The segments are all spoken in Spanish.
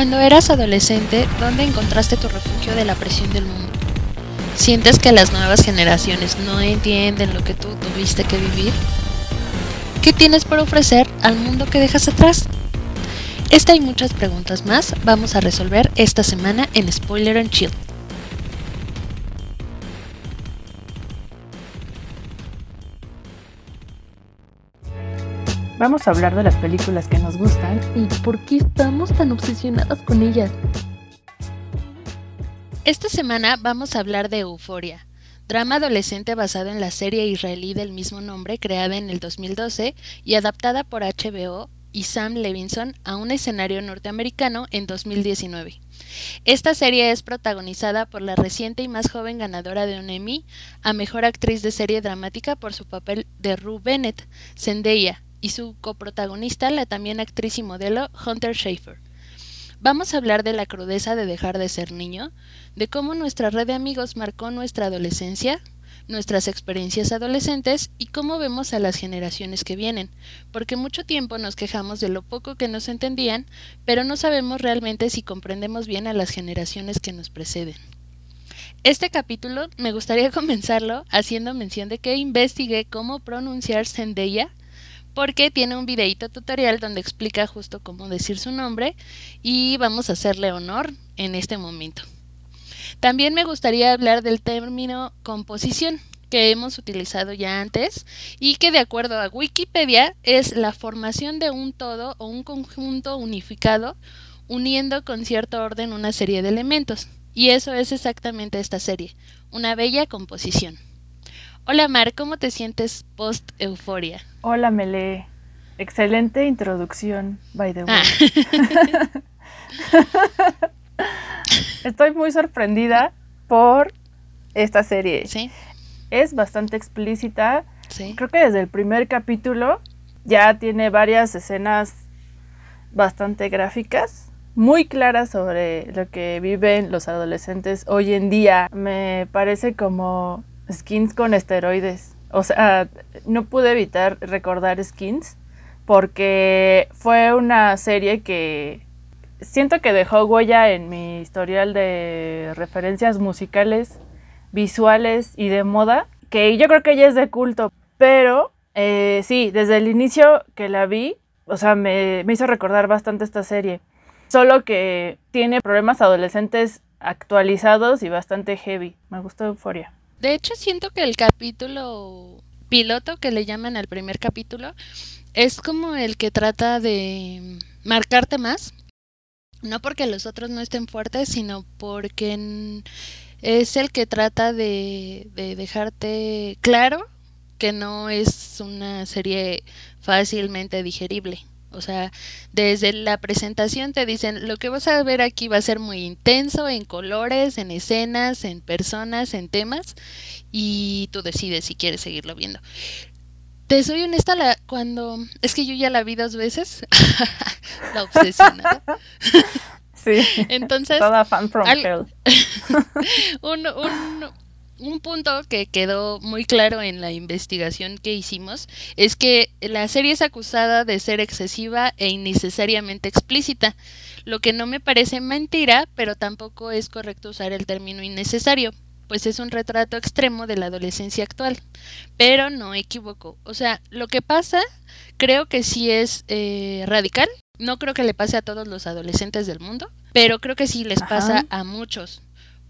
Cuando eras adolescente, ¿dónde encontraste tu refugio de la presión del mundo? ¿Sientes que las nuevas generaciones no entienden lo que tú tuviste que vivir? ¿Qué tienes por ofrecer al mundo que dejas atrás? Esta y muchas preguntas más vamos a resolver esta semana en Spoiler and Chill. Vamos a hablar de las películas que nos gustan y por qué estamos tan obsesionadas con ellas. Esta semana vamos a hablar de Euforia, drama adolescente basado en la serie israelí del mismo nombre creada en el 2012 y adaptada por HBO y Sam Levinson a un escenario norteamericano en 2019. Esta serie es protagonizada por la reciente y más joven ganadora de un Emmy a Mejor Actriz de Serie Dramática por su papel de Rue Bennett, Zendaya, y su coprotagonista, la también actriz y modelo Hunter Schafer. Vamos a hablar de la crudeza de dejar de ser niño, de cómo nuestra red de amigos marcó nuestra adolescencia, nuestras experiencias adolescentes y cómo vemos a las generaciones que vienen, porque mucho tiempo nos quejamos de lo poco que nos entendían, pero no sabemos realmente si comprendemos bien a las generaciones que nos preceden. Este capítulo me gustaría comenzarlo haciendo mención de que investigué cómo pronunciar Zendaya porque tiene un videito tutorial donde explica justo cómo decir su nombre y vamos a hacerle honor en este momento. También me gustaría hablar del término composición que hemos utilizado ya antes y que de acuerdo a Wikipedia es la formación de un todo o un conjunto unificado uniendo con cierto orden una serie de elementos. Y eso es exactamente esta serie, una bella composición. Hola Mar, ¿cómo te sientes post euforia? Hola Mele, excelente introducción, by the way. Ah. Estoy muy sorprendida por esta serie. Sí. Es bastante explícita. Sí. Creo que desde el primer capítulo ya tiene varias escenas bastante gráficas, muy claras sobre lo que viven los adolescentes hoy en día. Me parece como skins con esteroides. O sea, no pude evitar recordar skins porque fue una serie que siento que dejó huella en mi historial de referencias musicales, visuales y de moda, que yo creo que ya es de culto, pero eh, sí, desde el inicio que la vi, o sea, me, me hizo recordar bastante esta serie. Solo que tiene problemas adolescentes actualizados y bastante heavy. Me gustó Euforia. De hecho, siento que el capítulo piloto que le llaman al primer capítulo es como el que trata de marcarte más. No porque los otros no estén fuertes, sino porque es el que trata de, de dejarte claro que no es una serie fácilmente digerible. O sea, desde la presentación te dicen, lo que vas a ver aquí va a ser muy intenso en colores, en escenas, en personas, en temas, y tú decides si quieres seguirlo viendo. Te soy honesta, la, cuando... Es que yo ya la vi dos veces, la obsesionada. Sí. Entonces... Toda fan from un, un, un punto que quedó muy claro en la investigación que hicimos es que la serie es acusada de ser excesiva e innecesariamente explícita, lo que no me parece mentira, pero tampoco es correcto usar el término innecesario, pues es un retrato extremo de la adolescencia actual. Pero no equivoco. O sea, lo que pasa creo que sí es eh, radical. No creo que le pase a todos los adolescentes del mundo, pero creo que sí les pasa a muchos.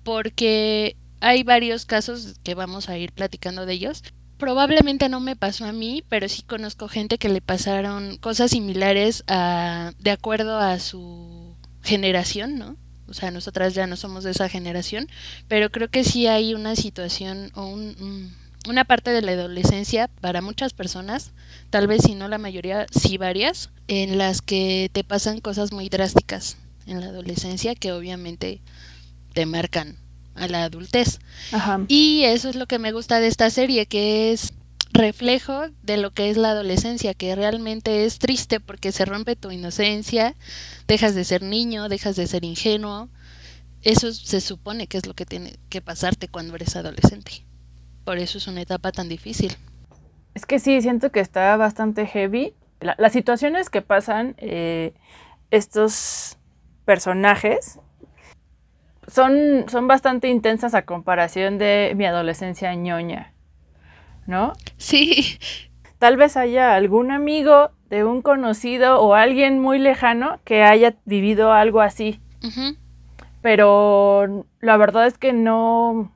Porque hay varios casos que vamos a ir platicando de ellos. Probablemente no me pasó a mí, pero sí conozco gente que le pasaron cosas similares a, de acuerdo a su generación, ¿no? O sea, nosotras ya no somos de esa generación, pero creo que sí hay una situación o un, una parte de la adolescencia para muchas personas, tal vez si no la mayoría, sí varias, en las que te pasan cosas muy drásticas en la adolescencia que obviamente te marcan a la adultez. Y eso es lo que me gusta de esta serie, que es reflejo de lo que es la adolescencia, que realmente es triste porque se rompe tu inocencia, dejas de ser niño, dejas de ser ingenuo. Eso se supone que es lo que tiene que pasarte cuando eres adolescente. Por eso es una etapa tan difícil. Es que sí, siento que está bastante heavy. las situaciones que pasan eh, estos personajes son, son bastante intensas a comparación de mi adolescencia ñoña, ¿no? Sí. Tal vez haya algún amigo de un conocido o alguien muy lejano que haya vivido algo así. Pero la verdad es que no,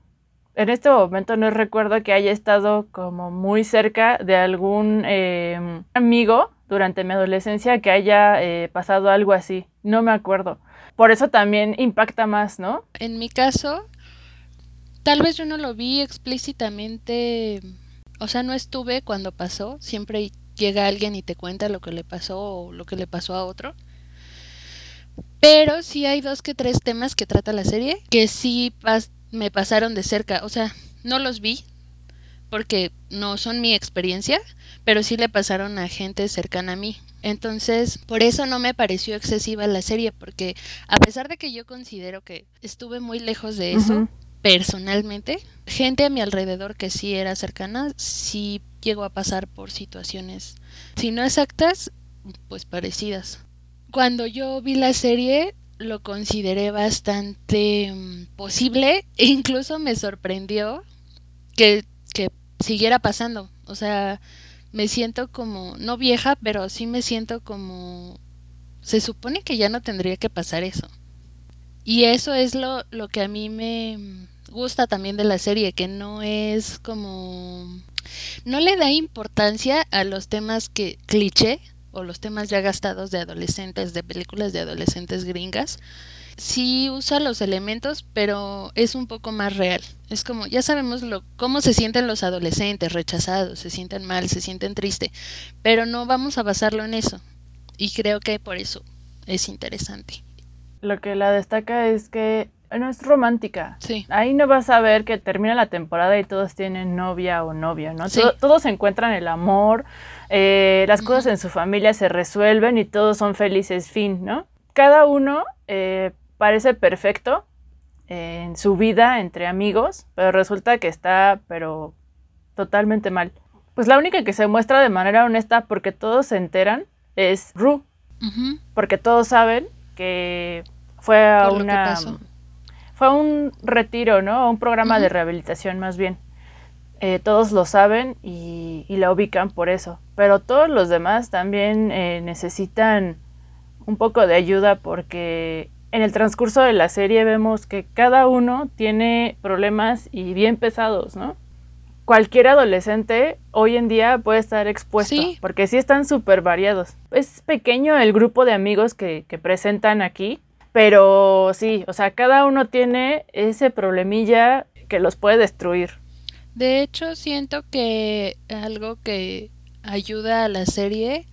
en este momento no recuerdo que haya estado como muy cerca de algún eh, amigo durante mi adolescencia que haya eh, pasado algo así. No me acuerdo. Por eso también impacta más, ¿no? En mi caso, tal vez yo no lo vi explícitamente, o sea, no estuve cuando pasó, siempre llega alguien y te cuenta lo que le pasó o lo que le pasó a otro. Pero sí hay dos que tres temas que trata la serie que sí me pasaron de cerca. O sea, no los vi porque no son mi experiencia, pero sí le pasaron a gente cercana a mí. Entonces, por eso no me pareció excesiva la serie, porque a pesar de que yo considero que estuve muy lejos de eso, personalmente, gente a mi alrededor que sí era cercana, sí llegó a pasar por situaciones, si no exactas, pues parecidas. Cuando yo vi la serie, lo consideré bastante mm, posible e incluso me sorprendió que, que siguiera pasando. O sea, me siento como, no vieja, pero sí me siento como, se supone que ya no tendría que pasar eso. Y eso es lo, lo que a mí me gusta también de la serie, que no es como, no le da importancia a los temas que cliché o los temas ya gastados de adolescentes, de películas de adolescentes gringas, sí usa los elementos, pero es un poco más real. Es como, ya sabemos lo, cómo se sienten los adolescentes, rechazados, se sienten mal, se sienten triste, pero no vamos a basarlo en eso. Y creo que por eso es interesante. Lo que la destaca es que no es romántica. Sí. Ahí no vas a ver que termina la temporada y todos tienen novia o novio, ¿no? todos encuentran el amor, eh, las cosas en su familia se resuelven y todos son felices, fin, ¿no? Cada uno eh, parece perfecto en su vida entre amigos, pero resulta que está, pero totalmente mal. Pues la única que se muestra de manera honesta porque todos se enteran es Ru. Porque todos saben que fue a una fue un retiro, ¿no? Un programa de rehabilitación más bien. Eh, todos lo saben y, la ubican por eso. Pero todos los demás también eh, necesitan un poco de ayuda porque en el transcurso de la serie vemos que cada uno tiene problemas y bien pesados, ¿no? Cualquier adolescente hoy en día puede estar expuesto, porque sí están súper variados. Es pequeño el grupo de amigos que, que presentan aquí, pero sí, o sea, cada uno tiene ese problemilla que los puede destruir. De hecho, siento que algo que ayuda a la serie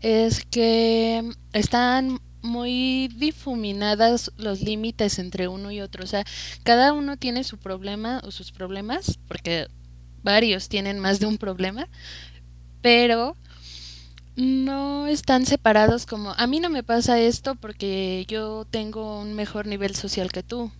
es que están muy difuminadas los límites entre uno y otro. O sea, cada uno tiene su problema o sus problemas, porque varios tienen más de un problema, pero no están separados como a mí no me pasa esto porque yo tengo un mejor nivel social que tú.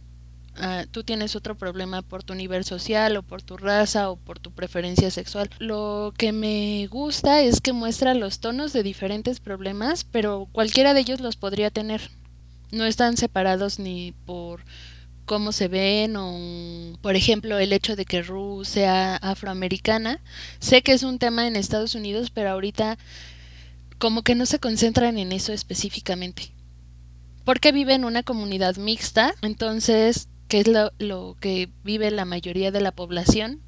Ah, tú tienes otro problema por tu nivel social o por tu raza o por tu preferencia sexual. Lo que me gusta es que muestra los tonos de diferentes problemas, pero cualquiera de ellos los podría tener. No están separados ni por cómo se ven o, por ejemplo, el hecho de que Ru sea afroamericana. Sé que es un tema en Estados Unidos, pero ahorita como que no se concentran en eso específicamente. Porque vive en una comunidad mixta, entonces que es lo, que vive la mayoría de la población,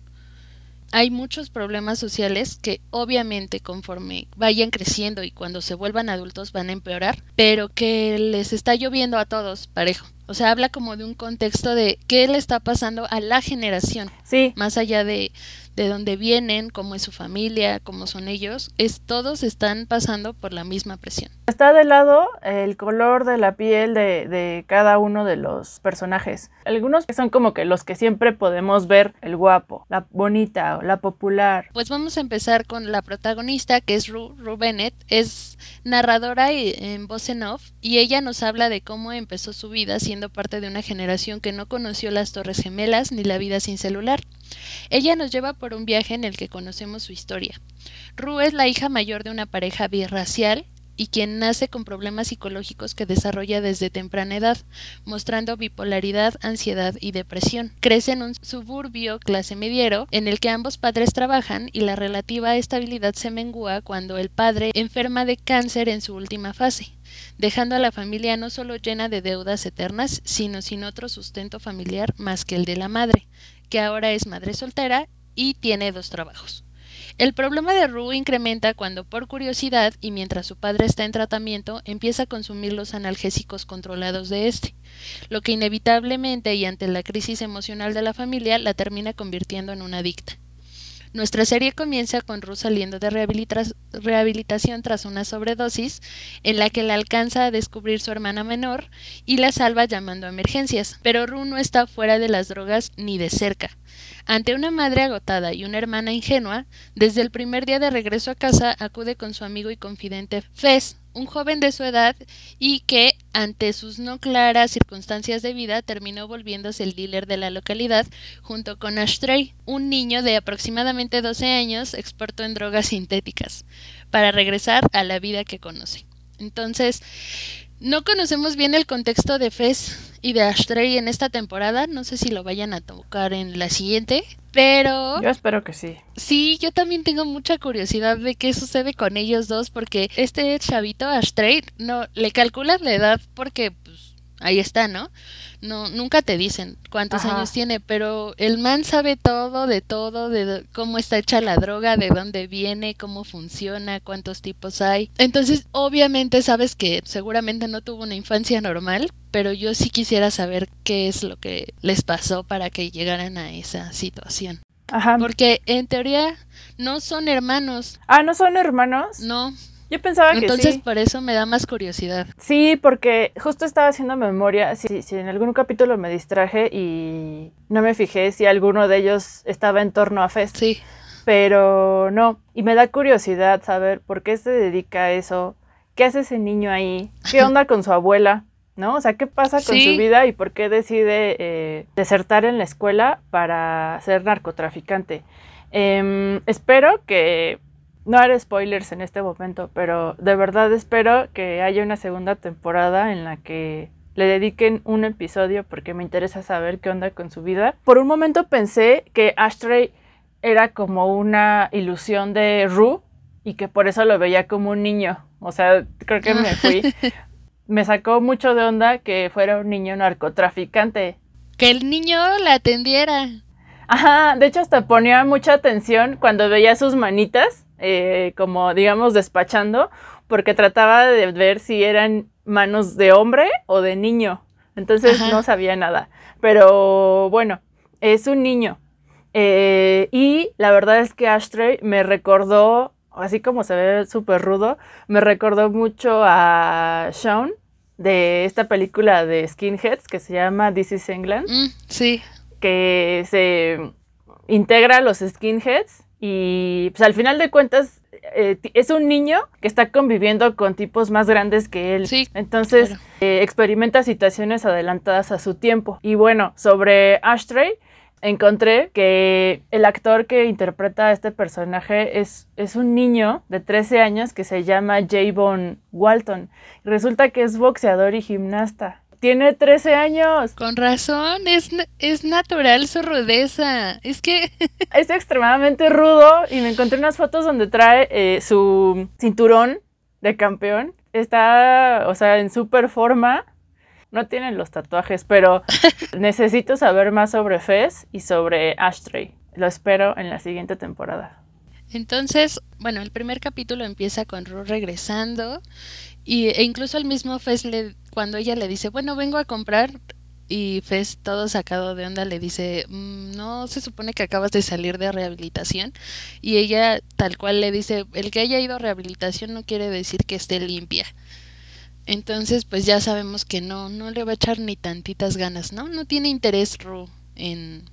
hay muchos problemas sociales que obviamente conforme vayan creciendo y cuando se vuelvan adultos van a empeorar, pero que les está lloviendo a todos parejo. O sea, habla como de un contexto de qué le está pasando a la generación. Sí. Más allá de, de dónde vienen, cómo es su familia, cómo son ellos, es todos están pasando por la misma presión. Está de lado el color de la piel de, de cada uno de los personajes. Algunos son como que los que siempre podemos ver, el guapo, la bonita o la popular. Pues vamos a empezar con la protagonista, que es Ru, Ru Bennett, es narradora en voz en off y ella nos habla de cómo empezó su vida siendo parte de una generación que no conoció las Torres Gemelas ni la vida sin celular. Ella nos lleva por un viaje en el que conocemos su historia. Ru es la hija mayor de una pareja birracial y quien nace con problemas psicológicos que desarrolla desde temprana edad, mostrando bipolaridad, ansiedad y depresión. Crece en un suburbio clase mediero en el que ambos padres trabajan y la relativa estabilidad se mengua cuando el padre enferma de cáncer en su última fase dejando a la familia no solo llena de deudas eternas, sino sin otro sustento familiar más que el de la madre, que ahora es madre soltera y tiene dos trabajos. El problema de Rue incrementa cuando por curiosidad y mientras su padre está en tratamiento empieza a consumir los analgésicos controlados de este, lo que inevitablemente y ante la crisis emocional de la familia la termina convirtiendo en una adicta. Nuestra serie comienza con Ru saliendo de rehabilitación tras una sobredosis, en la que la alcanza a descubrir su hermana menor y la salva llamando a emergencias. Pero Ru no está fuera de las drogas ni de cerca. Ante una madre agotada y una hermana ingenua, desde el primer día de regreso a casa acude con su amigo y confidente Fez, un joven de su edad y que, ante sus no claras circunstancias de vida, terminó volviéndose el dealer de la localidad junto con Ashtray, un niño de aproximadamente 12 años experto en drogas sintéticas, para regresar a la vida que conoce. Entonces, no conocemos bien el contexto de Fez y de Ashtray en esta temporada. No sé si lo vayan a tocar en la siguiente. Pero. Yo espero que sí. Sí, yo también tengo mucha curiosidad de qué sucede con ellos dos. Porque este chavito, Ashtray, no le calculas la edad porque pues, ahí está, ¿no? No nunca te dicen cuántos años tiene, pero el man sabe todo de todo, de cómo está hecha la droga, de dónde viene, cómo funciona, cuántos tipos hay. Entonces, obviamente sabes que seguramente no tuvo una infancia normal, pero yo sí quisiera saber qué es lo que les pasó para que llegaran a esa situación. Ajá. Porque en teoría no son hermanos. Ah, ¿no son hermanos? No. Yo pensaba que Entonces, por eso me da más curiosidad. Sí, porque justo estaba haciendo memoria, si, si en algún capítulo me distraje y no me fijé si alguno de ellos estaba en torno a Fest. Sí. Pero no, y me da curiosidad saber por qué se dedica a eso, qué hace ese niño ahí, qué onda con su abuela, ¿no? O sea, ¿qué pasa con su vida y por qué decide eh, desertar en la escuela para ser narcotraficante? Em, espero que no haré spoilers en este momento, pero de verdad espero que haya una segunda temporada en la que le dediquen un episodio porque me interesa saber qué onda con su vida. Por un momento pensé que Ashtray era como una ilusión de Rue y que por eso lo veía como un niño. O sea, creo que me fui. me sacó mucho de onda que fuera un niño narcotraficante. Que el niño la atendiera. Ajá, de hecho hasta ponía mucha atención cuando veía sus manitas eh, como digamos despachando, porque trataba de ver si eran manos de hombre o de niño. Entonces no sabía nada. Pero bueno, es un niño. Eh, y la verdad es que Ashtray me recordó, así como se ve súper rudo, me recordó mucho a Sean de esta película de Skinheads que se llama This is England. Mm, sí. Que se integra a los skinheads y pues al final de cuentas eh, es un niño que está conviviendo con tipos más grandes que él. Sí, Entonces eh, experimenta situaciones adelantadas a su tiempo. Y bueno, sobre Ashtray, encontré que el actor que interpreta a este personaje es, es un niño de 13 años que se llama Javon Walton. resulta que es boxeador y gimnasta. Tiene 13 años. Con razón, es, es natural su rudeza. Es que... es extremadamente rudo y me encontré unas fotos donde trae eh, su cinturón de campeón. Está, o sea, en super forma. No tiene los tatuajes, pero necesito saber más sobre Fez y sobre Ashtray. Lo espero en la siguiente temporada. Entonces, bueno, el primer capítulo empieza con Ru regresando y, e incluso el mismo Fez le, cuando ella le dice, bueno, vengo a comprar, y Fez todo sacado de onda le dice, mm, no se supone que acabas de salir de rehabilitación. Y ella tal cual le dice, el que haya ido a rehabilitación no quiere decir que esté limpia. Entonces, pues ya sabemos que no, no le va a echar ni tantitas ganas, ¿no? No tiene interés Ru en,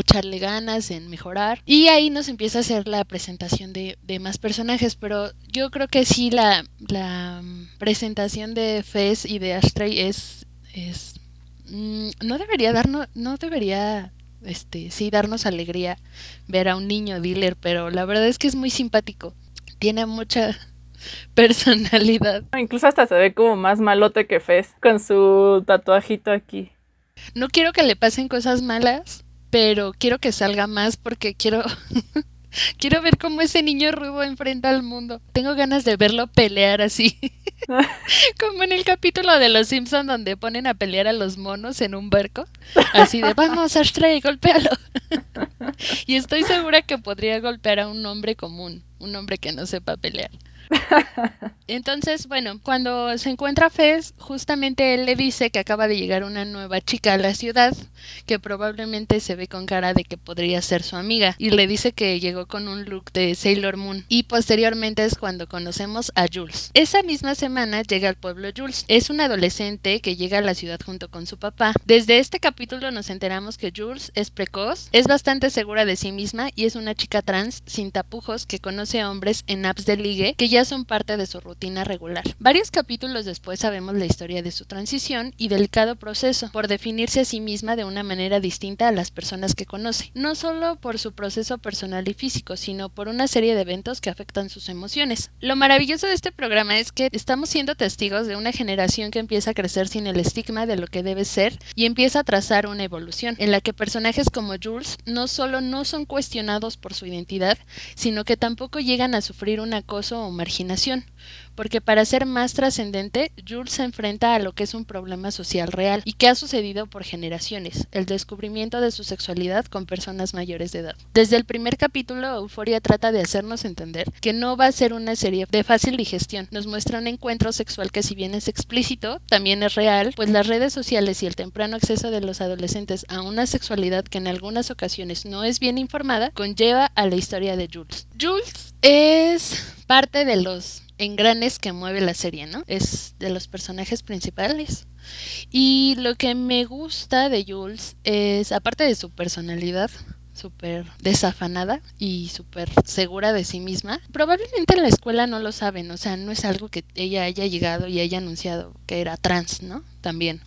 echarle ganas en mejorar. Y ahí nos empieza a hacer la presentación de, más personajes, pero yo creo que sí la, la presentación de Fez y de Ashtray es, es mm, no debería darnos, no debería este, sí darnos alegría ver a un niño dealer, pero la verdad es que es muy simpático. Tiene mucha personalidad. Incluso hasta se ve como más malote que Fez con su tatuajito aquí. No quiero que le pasen cosas malas, pero quiero que salga más porque quiero quiero ver cómo ese niño rubo enfrenta al mundo. Tengo ganas de verlo pelear así. Como en el capítulo de Los Simpson donde ponen a pelear a los monos en un barco. Así de, vamos, Ashtray, golpéalo. y estoy segura que podría golpear a un hombre común, un hombre que no sepa pelear. Entonces, bueno, cuando se encuentra Fez, justamente él le dice que acaba de llegar una nueva chica a la ciudad, que probablemente se ve con cara de que podría ser su amiga, y le dice que llegó con un look de Sailor Moon. Y posteriormente es cuando conocemos a Jules. Esa misma semana llega al pueblo Jules. Es un adolescente que llega a la ciudad junto con su papá. Desde este capítulo nos enteramos que Jules es precoz, es bastante segura de sí misma y es una chica trans sin tapujos que conoce a hombres en apps de ligue que ya son parte de su rutina regular. Varios capítulos después sabemos la historia de su transición y delicado proceso por definirse a sí misma de una manera distinta a las personas que conoce, no solo por su proceso personal y físico, sino por una serie de eventos que afectan sus emociones. Lo maravilloso de este programa es que estamos siendo testigos de una generación que empieza a crecer sin el estigma de lo que debe ser y empieza a trazar una evolución en la que personajes como Jules no solo no son cuestionados por su identidad, sino que tampoco llegan a sufrir un acoso o porque para ser más trascendente, Jules se enfrenta a lo que es un problema social real y que ha sucedido por generaciones, el descubrimiento de su sexualidad con personas mayores de edad. Desde el primer capítulo, Euforia trata de hacernos entender que no va a ser una serie de fácil digestión. Nos muestra un encuentro sexual que si bien es explícito, también es real, pues las redes sociales y el temprano acceso de los adolescentes a una sexualidad que en algunas ocasiones no es bien informada, conlleva a la historia de Jules. Jules es parte de los engranes que mueve la serie, ¿no? Es de los personajes principales. Y lo que me gusta de Jules es, aparte de su personalidad, súper desafanada y súper segura de sí misma. Probablemente en la escuela no lo saben, o sea, no es algo que ella haya llegado y haya anunciado que era trans, ¿no? También.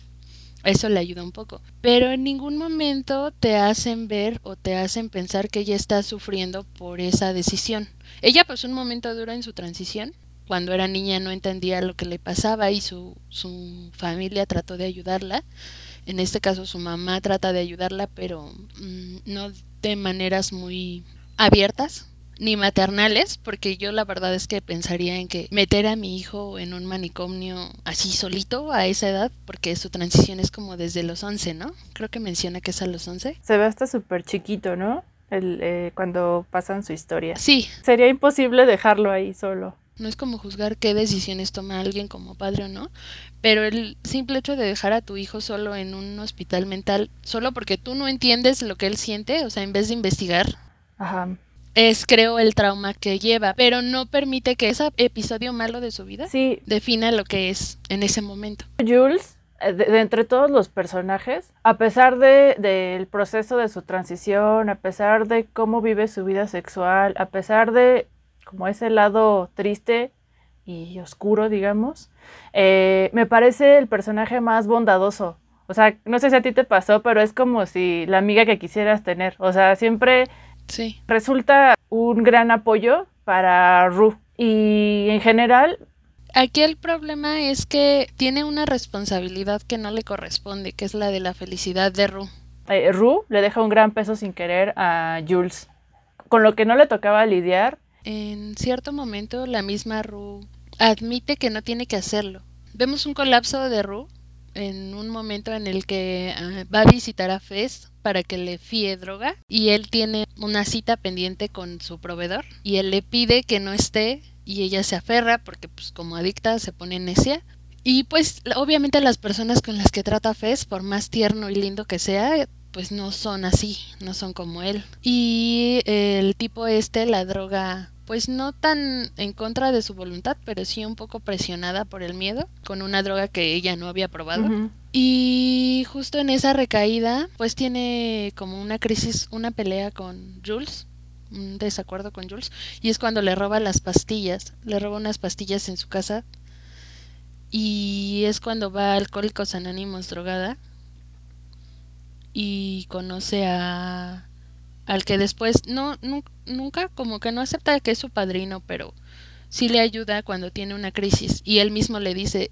Eso le ayuda un poco. Pero en ningún momento te hacen ver o te hacen pensar que ella está sufriendo por esa decisión. Ella pasó un momento duro en su transición cuando era niña no entendía lo que le pasaba y su, su familia trató de ayudarla. En este caso su mamá trata de ayudarla, pero mm, no de maneras muy abiertas ni maternales, porque yo la verdad es que pensaría en que meter a mi hijo en un manicomio así solito a esa edad, porque su transición es como desde los 11, ¿no? Creo que menciona que es a los 11. Se ve hasta súper chiquito, ¿no? El, eh, cuando pasan su historia. Sí. Sería imposible dejarlo ahí solo. No es como juzgar qué decisiones toma alguien como padre o no, pero el simple hecho de dejar a tu hijo solo en un hospital mental, solo porque tú no entiendes lo que él siente, o sea, en vez de investigar, es creo el trauma que lleva, pero no permite que ese episodio malo de su vida sí. defina lo que es en ese momento. Jules eh, de, entre todos los personajes, a pesar del de, proceso de su transición, a pesar de cómo vive su vida sexual, a pesar de como ese lado triste y oscuro, digamos, eh, me parece el personaje más bondadoso. O sea, no sé si a ti te pasó, pero es como si la amiga que quisieras tener. O sea, siempre sí. resulta un gran apoyo para Ru. Y en general... Aquí el problema es que tiene una responsabilidad que no le corresponde, que es la de la felicidad de Ru. Eh, Ru le deja un gran peso sin querer a Jules, con lo que no le tocaba lidiar en cierto momento la misma Ru admite que no tiene que hacerlo. Vemos un colapso de Ru en un momento en el que ah, va a visitar a Fez para que le fíe droga y él tiene una cita pendiente con su proveedor y él le pide que no esté y ella se aferra porque pues como adicta se pone necia y pues obviamente las personas con las que trata Fez por más tierno y lindo que sea pues no son así, no son como él. Y el tipo este, la droga, pues no tan en contra de su voluntad, pero sí un poco presionada por el miedo, con una droga que ella no había probado. Y justo en esa recaída, pues tiene como una crisis, una pelea con Jules, un desacuerdo con Jules, y es cuando le roba las pastillas, le roba unas pastillas en su casa. Y es cuando va a Alcohólicos Anónimos drogada y conoce a al que después no, nunca como que no acepta que es su padrino, pero sí le ayuda cuando tiene una crisis y él mismo le dice,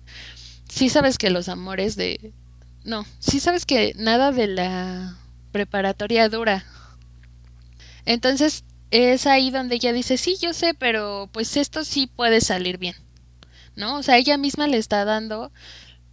sí sabes que los amores de... No, sí sabes que nada de la preparatoria dura. Entonces es ahí donde ella dice, sí, yo sé, pero pues esto sí puede salir bien. ¿No? O sea, ella misma le está dando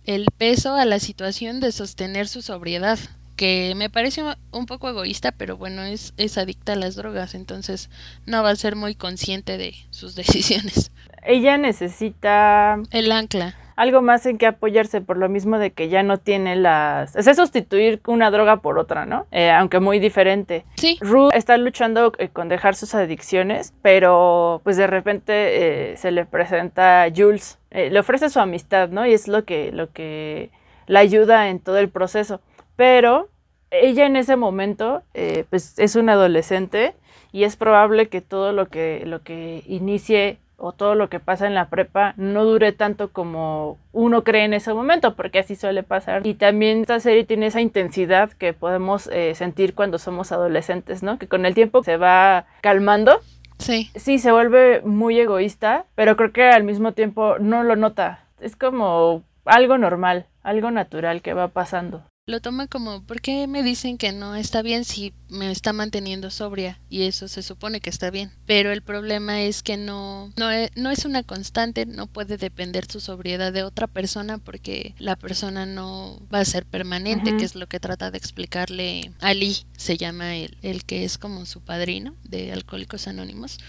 el peso a la situación de sostener su sobriedad, que me parece un poco egoísta, pero bueno, es, es adicta a las drogas, entonces no va a ser muy consciente de sus decisiones. Ella necesita... El ancla algo más en que apoyarse por lo mismo de que ya no tiene las... Es sustituir una droga por otra, ¿no? Eh, aunque muy diferente. Sí. Rue está luchando eh, con dejar sus adicciones, pero pues de repente eh, se le presenta Jules, le ofrece su amistad, ¿no? Y es lo que, lo que la ayuda en todo el proceso. Pero ella en ese momento, pues es una adolescente y es probable que todo lo que, lo que inicie o todo lo que pasa en la prepa no dure tanto como uno cree en ese momento, porque así suele pasar. Y también esta serie tiene esa intensidad que podemos eh, sentir cuando somos adolescentes, ¿no? Que con el tiempo se va calmando. Sí. Sí, se vuelve muy egoísta, pero creo que al mismo tiempo no lo nota. Es como algo normal, algo natural que va pasando lo toma como, ¿por qué me dicen que no está bien si me está manteniendo sobria? Y eso se supone que está bien. Pero el problema es que no, no, es, no es una constante, no puede depender su sobriedad de otra persona porque la persona no va a ser permanente, que es lo que trata de explicarle Ali, se llama el, el que es como su padrino de Alcohólicos Anónimos.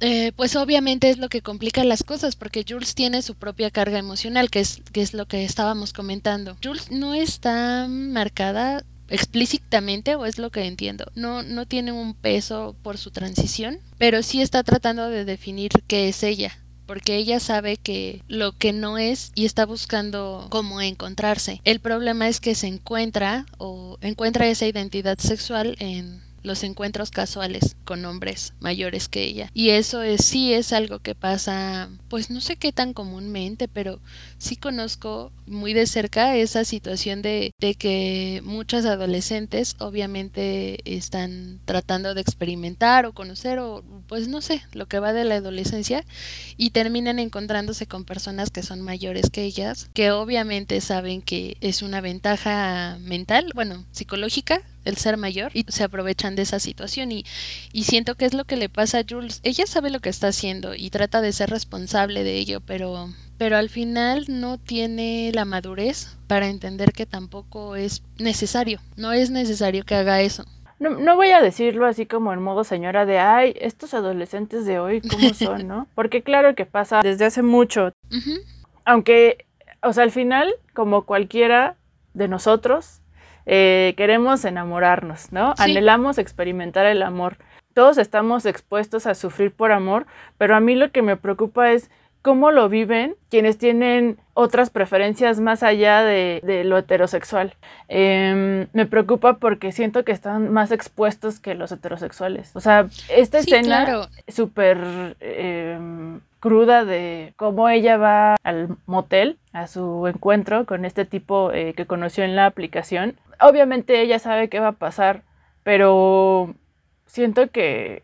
Eh, pues obviamente es lo que complica las cosas, porque Jules tiene su propia carga emocional, que es, que es lo que estábamos comentando. Jules no está marcada explícitamente o es lo que entiendo. No, no tiene un peso por su transición, pero sí está tratando de definir qué es ella porque ella sabe que lo que no es y está buscando cómo encontrarse. El problema es que se encuentra o encuentra esa identidad sexual en los encuentros casuales con hombres mayores que ella. Y eso es, sí es algo que pasa, pues no sé qué tan comúnmente, pero sí conozco muy de cerca esa situación de, de que muchas adolescentes obviamente están tratando de experimentar o conocer o pues no sé, lo que va de la adolescencia y terminan encontrándose con personas que son mayores que ellas, que obviamente saben que es una ventaja mental, bueno, psicológica el ser mayor y se aprovechan de esa situación y, y siento que es lo que le pasa a Jules. Ella sabe lo que está haciendo y trata de ser responsable de ello, pero pero al final no tiene la madurez para entender que tampoco es necesario, no es necesario que haga eso. No, no, voy a decirlo así como en modo señora de, ay, estos adolescentes de hoy, ¿cómo son, no? Porque claro que pasa desde hace mucho. Aunque, o sea, al final, como cualquiera de nosotros, eh, queremos enamorarnos, ¿no? Anhelamos experimentar el amor. Todos estamos expuestos a sufrir por amor, pero a mí lo que me preocupa es cómo lo viven quienes tienen otras preferencias más allá de, lo heterosexual. Em, me preocupa porque siento que están más expuestos que los heterosexuales. O sea, esta escena súper em, cruda de cómo ella va al motel, a su encuentro con este tipo eh, que conoció en la aplicación. Obviamente ella sabe qué va a pasar, pero siento que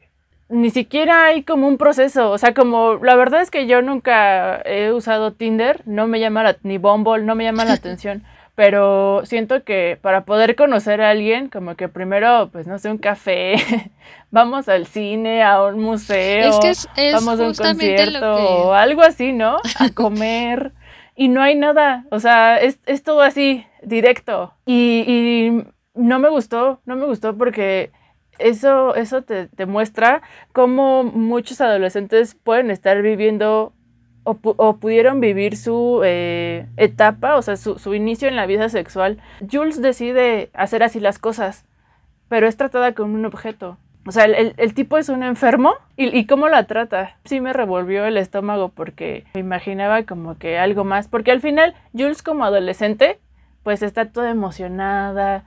ni siquiera hay como un proceso, o sea, como la verdad es que yo nunca he usado Tinder, no me llama la, ni Bumble, no me llama la atención, pero siento que para poder conocer a alguien, como que primero, pues no sé, un café, vamos al cine, a un museo, vamos a un concierto o algo así, ¿no? A comer. y no hay nada, o sea, es, es todo así, directo. Y, y no me gustó, no me gustó porque eso, eso te, te, muestra cómo muchos adolescentes pueden estar viviendo o, pudieron vivir su eh, etapa, o sea, su, inicio en la vida sexual. Jules decide hacer así las cosas, pero es tratada como un objeto. O sea, el, tipo es un enfermo y, y, cómo la trata. Sí me revolvió el estómago porque me imaginaba como que algo más. Porque al final, Jules como adolescente, pues está toda emocionada,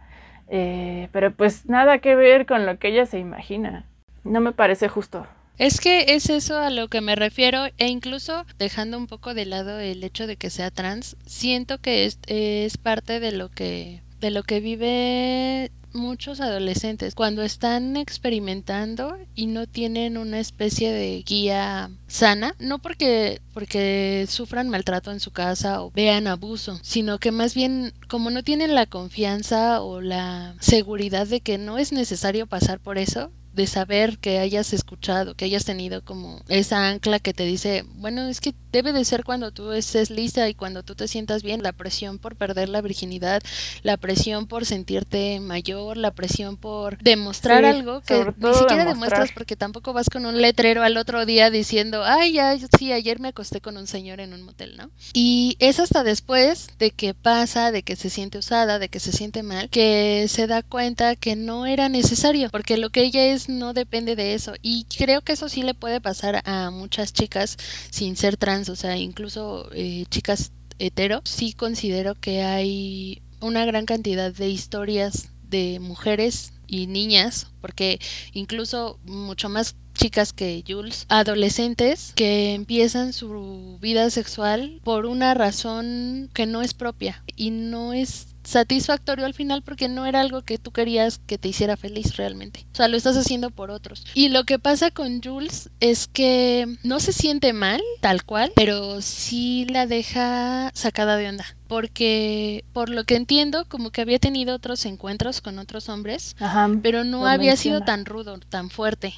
eh, pero pues nada que ver con lo que ella se imagina. No me parece justo. Es que es eso a lo que me refiero e incluso dejando un poco de lado el hecho de que sea trans, siento que es, es parte de lo que de lo que vive muchos adolescentes. Cuando están experimentando y no tienen una especie de guía sana, no porque porque sufran maltrato en su casa o vean abuso, sino que más bien como no tienen la confianza o la seguridad de que no es necesario pasar por eso, de saber que hayas escuchado, que hayas tenido como esa ancla que te dice, bueno, es que debe de ser cuando tú estés lista y cuando tú te sientas bien, la presión por perder la virginidad, la presión por sentirte mayor, la presión por demostrar algo que ni siquiera demuestras porque tampoco vas con un letrero al otro día diciendo, ay, ya, sí, ayer me acosté con un señor en un motel, ¿no? Y es hasta después de que pasa, de que se siente usada, de que se siente mal, que se da cuenta que no era necesario, porque lo que ella es no depende de eso. Y creo que eso sí le puede pasar a muchas chicas sin ser trans, o sea, incluso eh, chicas hetero. Sí considero que hay una gran cantidad de historias de mujeres y niñas, porque incluso mucho más chicas que Jules, adolescentes que empiezan su vida sexual por una razón que no es propia y no es satisfactorio al final porque no era algo que tú querías que te hiciera feliz realmente. O sea, lo estás haciendo por otros. Y lo que pasa con Jules es que no se siente mal, tal cual, pero sí la deja sacada de onda. Porque, por lo que entiendo, como que había tenido otros encuentros con otros hombres, pero no había sido tan rudo, tan fuerte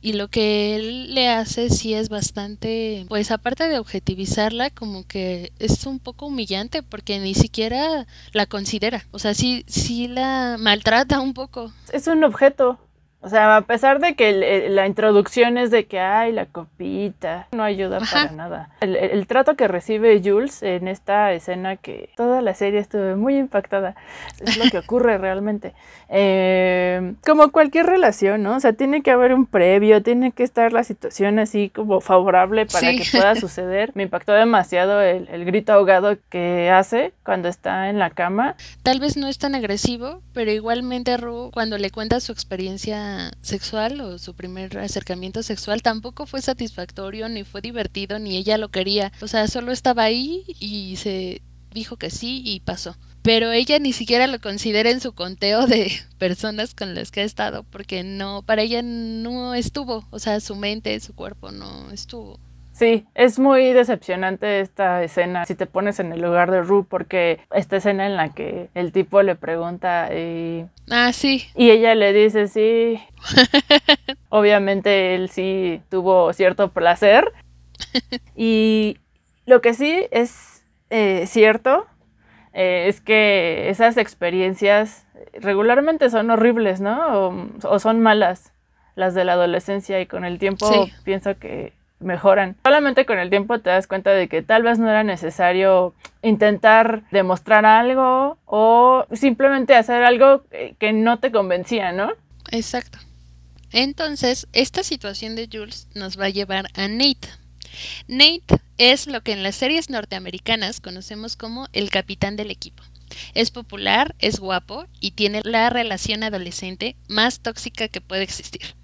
y lo que él le hace sí es bastante, pues aparte de objetivizarla, como que es un poco humillante porque ni siquiera la considera, o sea, sí, sí la maltrata un poco. Es un objeto, o sea, a pesar de que la introducción es de que, ay, la copita, no ayuda para nada. El, trato que recibe Jules en esta escena que toda la serie estuve muy impactada, es lo que ocurre realmente. Eh, como cualquier relación, ¿no? O sea, tiene que haber un previo, tiene que estar la situación así como favorable para que pueda suceder. Me impactó demasiado el, el grito ahogado que hace cuando está en la cama. Tal vez no es tan agresivo, pero igualmente Ru, cuando le cuenta su experiencia sexual o su primer acercamiento sexual tampoco fue satisfactorio, ni fue divertido, ni ella lo quería. O sea, solo estaba ahí y se dijo que sí y pasó. Pero ella ni siquiera lo considera en su conteo de personas con las que ha estado, porque no, para ella no estuvo, o sea, su mente, su cuerpo no estuvo. Sí, es muy decepcionante esta escena si te pones en el lugar de Rue porque esta escena en la que el tipo le pregunta y... Ah, sí. Y ella le dice sí. Obviamente él sí tuvo cierto placer. y lo que sí es eh, cierto eh, es que esas experiencias regularmente son horribles, ¿no? O, son malas las de la adolescencia y con el tiempo pienso que mejoran. Solamente con el tiempo te das cuenta de que tal vez no era necesario intentar demostrar algo o simplemente hacer algo que no te convencía, ¿no? Exacto. Entonces, esta situación de Jules nos va a llevar a Nate. Nate es lo que en las series norteamericanas conocemos como el capitán del equipo. Es popular, es guapo y tiene la relación adolescente más tóxica que puede existir.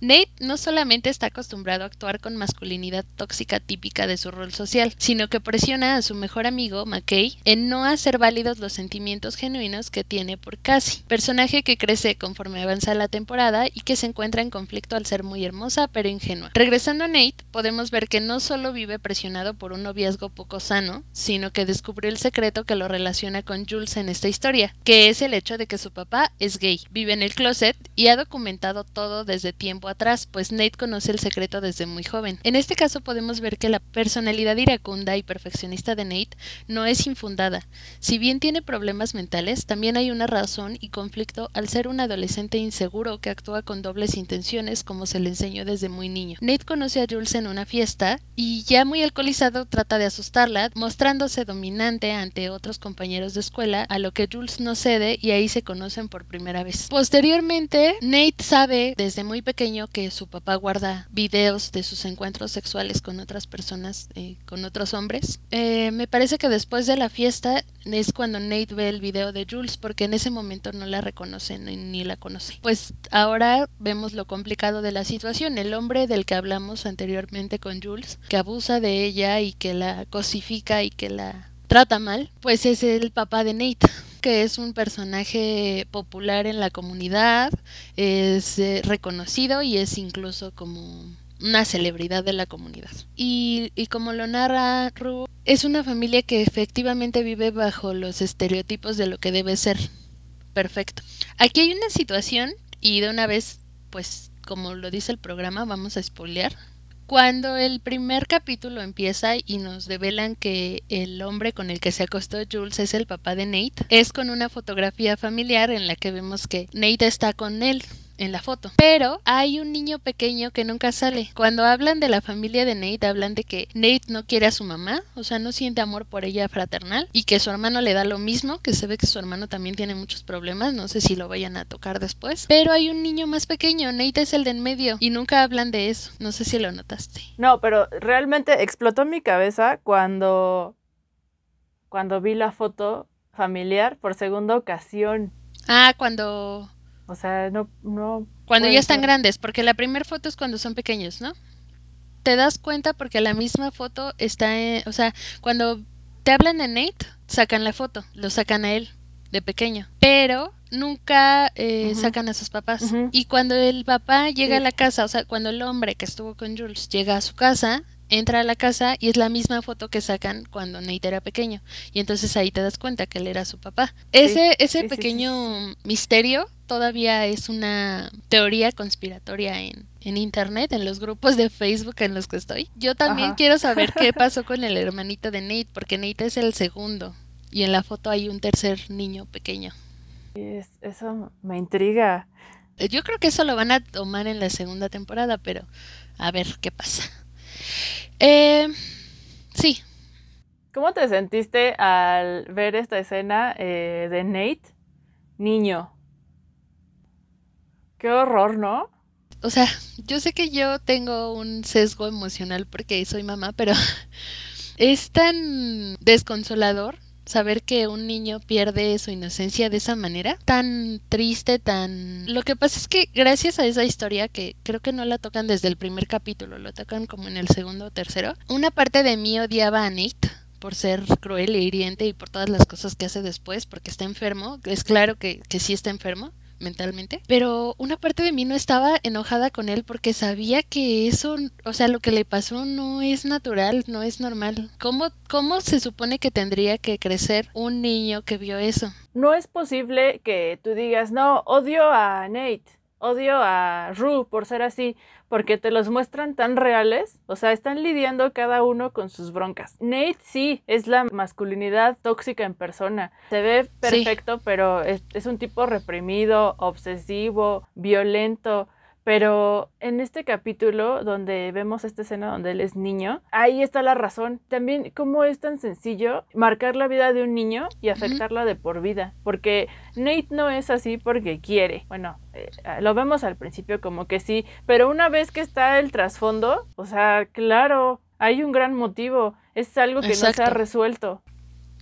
Nate no solamente está acostumbrado a actuar con masculinidad tóxica típica de su rol social, sino que presiona a su mejor amigo, McKay, en no hacer válidos los sentimientos genuinos que tiene por Cassie, personaje que crece conforme avanza la temporada y que se encuentra en conflicto al ser muy hermosa pero ingenua. Regresando a Nate, podemos ver que no solo vive presionado por un noviazgo poco sano, sino que descubrió el secreto que lo relaciona con Jules en esta historia, que es el hecho de que su papá es gay, vive en el closet y ha documentado todo desde tiempo tiempo atrás, pues Nate conoce el secreto desde muy joven. En este caso podemos ver que la personalidad iracunda y perfeccionista de Nate no es infundada. Si bien tiene problemas mentales, también hay una razón y conflicto al ser un adolescente inseguro que actúa con dobles intenciones como se le enseñó desde muy niño. Nate conoce a Jules en una fiesta y ya muy alcoholizado trata de asustarla, mostrándose dominante ante otros compañeros de escuela, a lo que Jules no cede y ahí se conocen por primera vez. Posteriormente, Nate sabe desde muy pequeño que su papá guarda videos de sus encuentros sexuales con otras personas, eh, con otros hombres. Eh, me parece que después de la fiesta es cuando Nate ve el video de Jules porque en ese momento no la reconoce ni, ni la conoce. Pues ahora vemos lo complicado de la situación. El hombre del que hablamos anteriormente con Jules, que abusa de ella y que la cosifica y que la trata mal, pues es el papá de Nate que es un personaje popular en la comunidad, es eh, reconocido y es incluso como una celebridad de la comunidad. Y, y como lo narra Ru, es una familia que efectivamente vive bajo los estereotipos de lo que debe ser perfecto. Aquí hay una situación y de una vez, pues como lo dice el programa, vamos a spoilear. Cuando el primer capítulo empieza y nos revelan que el hombre con el que se acostó Jules es el papá de Nate, es con una fotografía familiar en la que vemos que Nate está con él en la foto. Pero hay un niño pequeño que nunca sale. Cuando hablan de la familia de Nate, hablan de que Nate no quiere a su mamá, o sea, no siente amor por ella fraternal, y que su hermano le da lo mismo, que se ve que su hermano también tiene muchos problemas, no sé si lo vayan a tocar después. Pero hay un niño más pequeño, Nate es el de en medio, y nunca hablan de eso, no sé si lo notaste. No, pero realmente explotó mi cabeza cuando, cuando vi la foto familiar por segunda ocasión. Ah, cuando o sea, no... no cuando ya están grandes, porque la primera foto es cuando son pequeños, ¿no? Te das cuenta porque la misma foto está, en, o sea, cuando te hablan de Nate, sacan la foto, lo sacan a él de pequeño, pero nunca eh, sacan a sus papás. Y cuando el papá llega a la casa, o sea, cuando el hombre que estuvo con Jules llega a su casa, entra a la casa y es la misma foto que sacan cuando Nate era pequeño. Y entonces ahí te das cuenta que él era su papá. Ese, ese pequeño misterio todavía es una teoría conspiratoria en, en, internet, en los grupos de Facebook en los que estoy. Yo también quiero saber qué pasó con el hermanito de Nate, porque Nate es el segundo. Y en la foto hay un tercer niño pequeño. eso me intriga. Yo creo que eso lo van a tomar en la segunda temporada, pero a ver qué pasa. Eh, sí. ¿Cómo te sentiste al ver esta escena eh, de Nate, niño? Qué horror, ¿no? O sea, yo sé que yo tengo un sesgo emocional porque soy mamá, pero es tan desconsolador saber que un niño pierde su inocencia de esa manera, tan triste, tan... Lo que pasa es que gracias a esa historia, que creo que no la tocan desde el primer capítulo, lo tocan como en el segundo o tercero, una parte de mí odiaba a Nate por ser cruel e hiriente y por todas las cosas que hace después, porque está enfermo, es claro que, que sí está enfermo, mentalmente, pero una parte de mí no estaba enojada con él porque sabía que eso, o sea, lo que le pasó no es natural, no es normal. ¿Cómo, cómo se supone que tendría que crecer un niño que vio eso? No es posible que tú digas, no, odio a Nate, odio a Rue por ser así porque te los muestran tan reales, o sea, están lidiando cada uno con sus broncas. Nate sí, es la masculinidad tóxica en persona. Se ve perfecto, pero es, es un tipo reprimido, obsesivo, violento. Pero en este capítulo donde vemos esta escena donde él es niño, ahí está la razón. También cómo es tan sencillo marcar la vida de un niño y afectarla de por vida. Porque Nate no es así porque quiere. Bueno, eh, lo vemos al principio como que sí, pero una vez que está el trasfondo, o sea, claro, hay un gran motivo. Es algo que no se ha resuelto.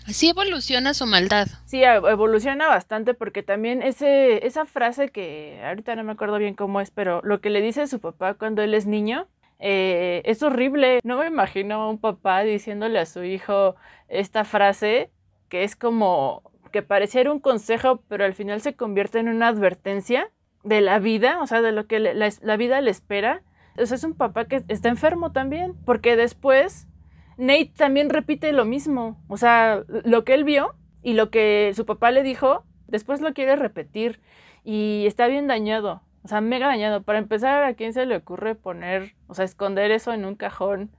Sí evoluciona su maldad. Sí, evoluciona bastante porque también ese, esa frase que ahorita no me acuerdo bien cómo es, pero lo que le dice su papá cuando él es niño, eh, es horrible. No me imagino a un papá diciéndole a su hijo esta frase que es como que pareciera un consejo, pero al final se convierte en una advertencia de la vida, o sea, de lo que la, vida le espera. O es un papá que está enfermo también, porque después Nate también repite lo mismo. O sea, lo que él vio y lo que su papá le dijo, después lo quiere repetir. Y está bien dañado. O sea, mega dañado. Para empezar, ¿a quién se le ocurre poner, o sea, esconder eso en un cajón?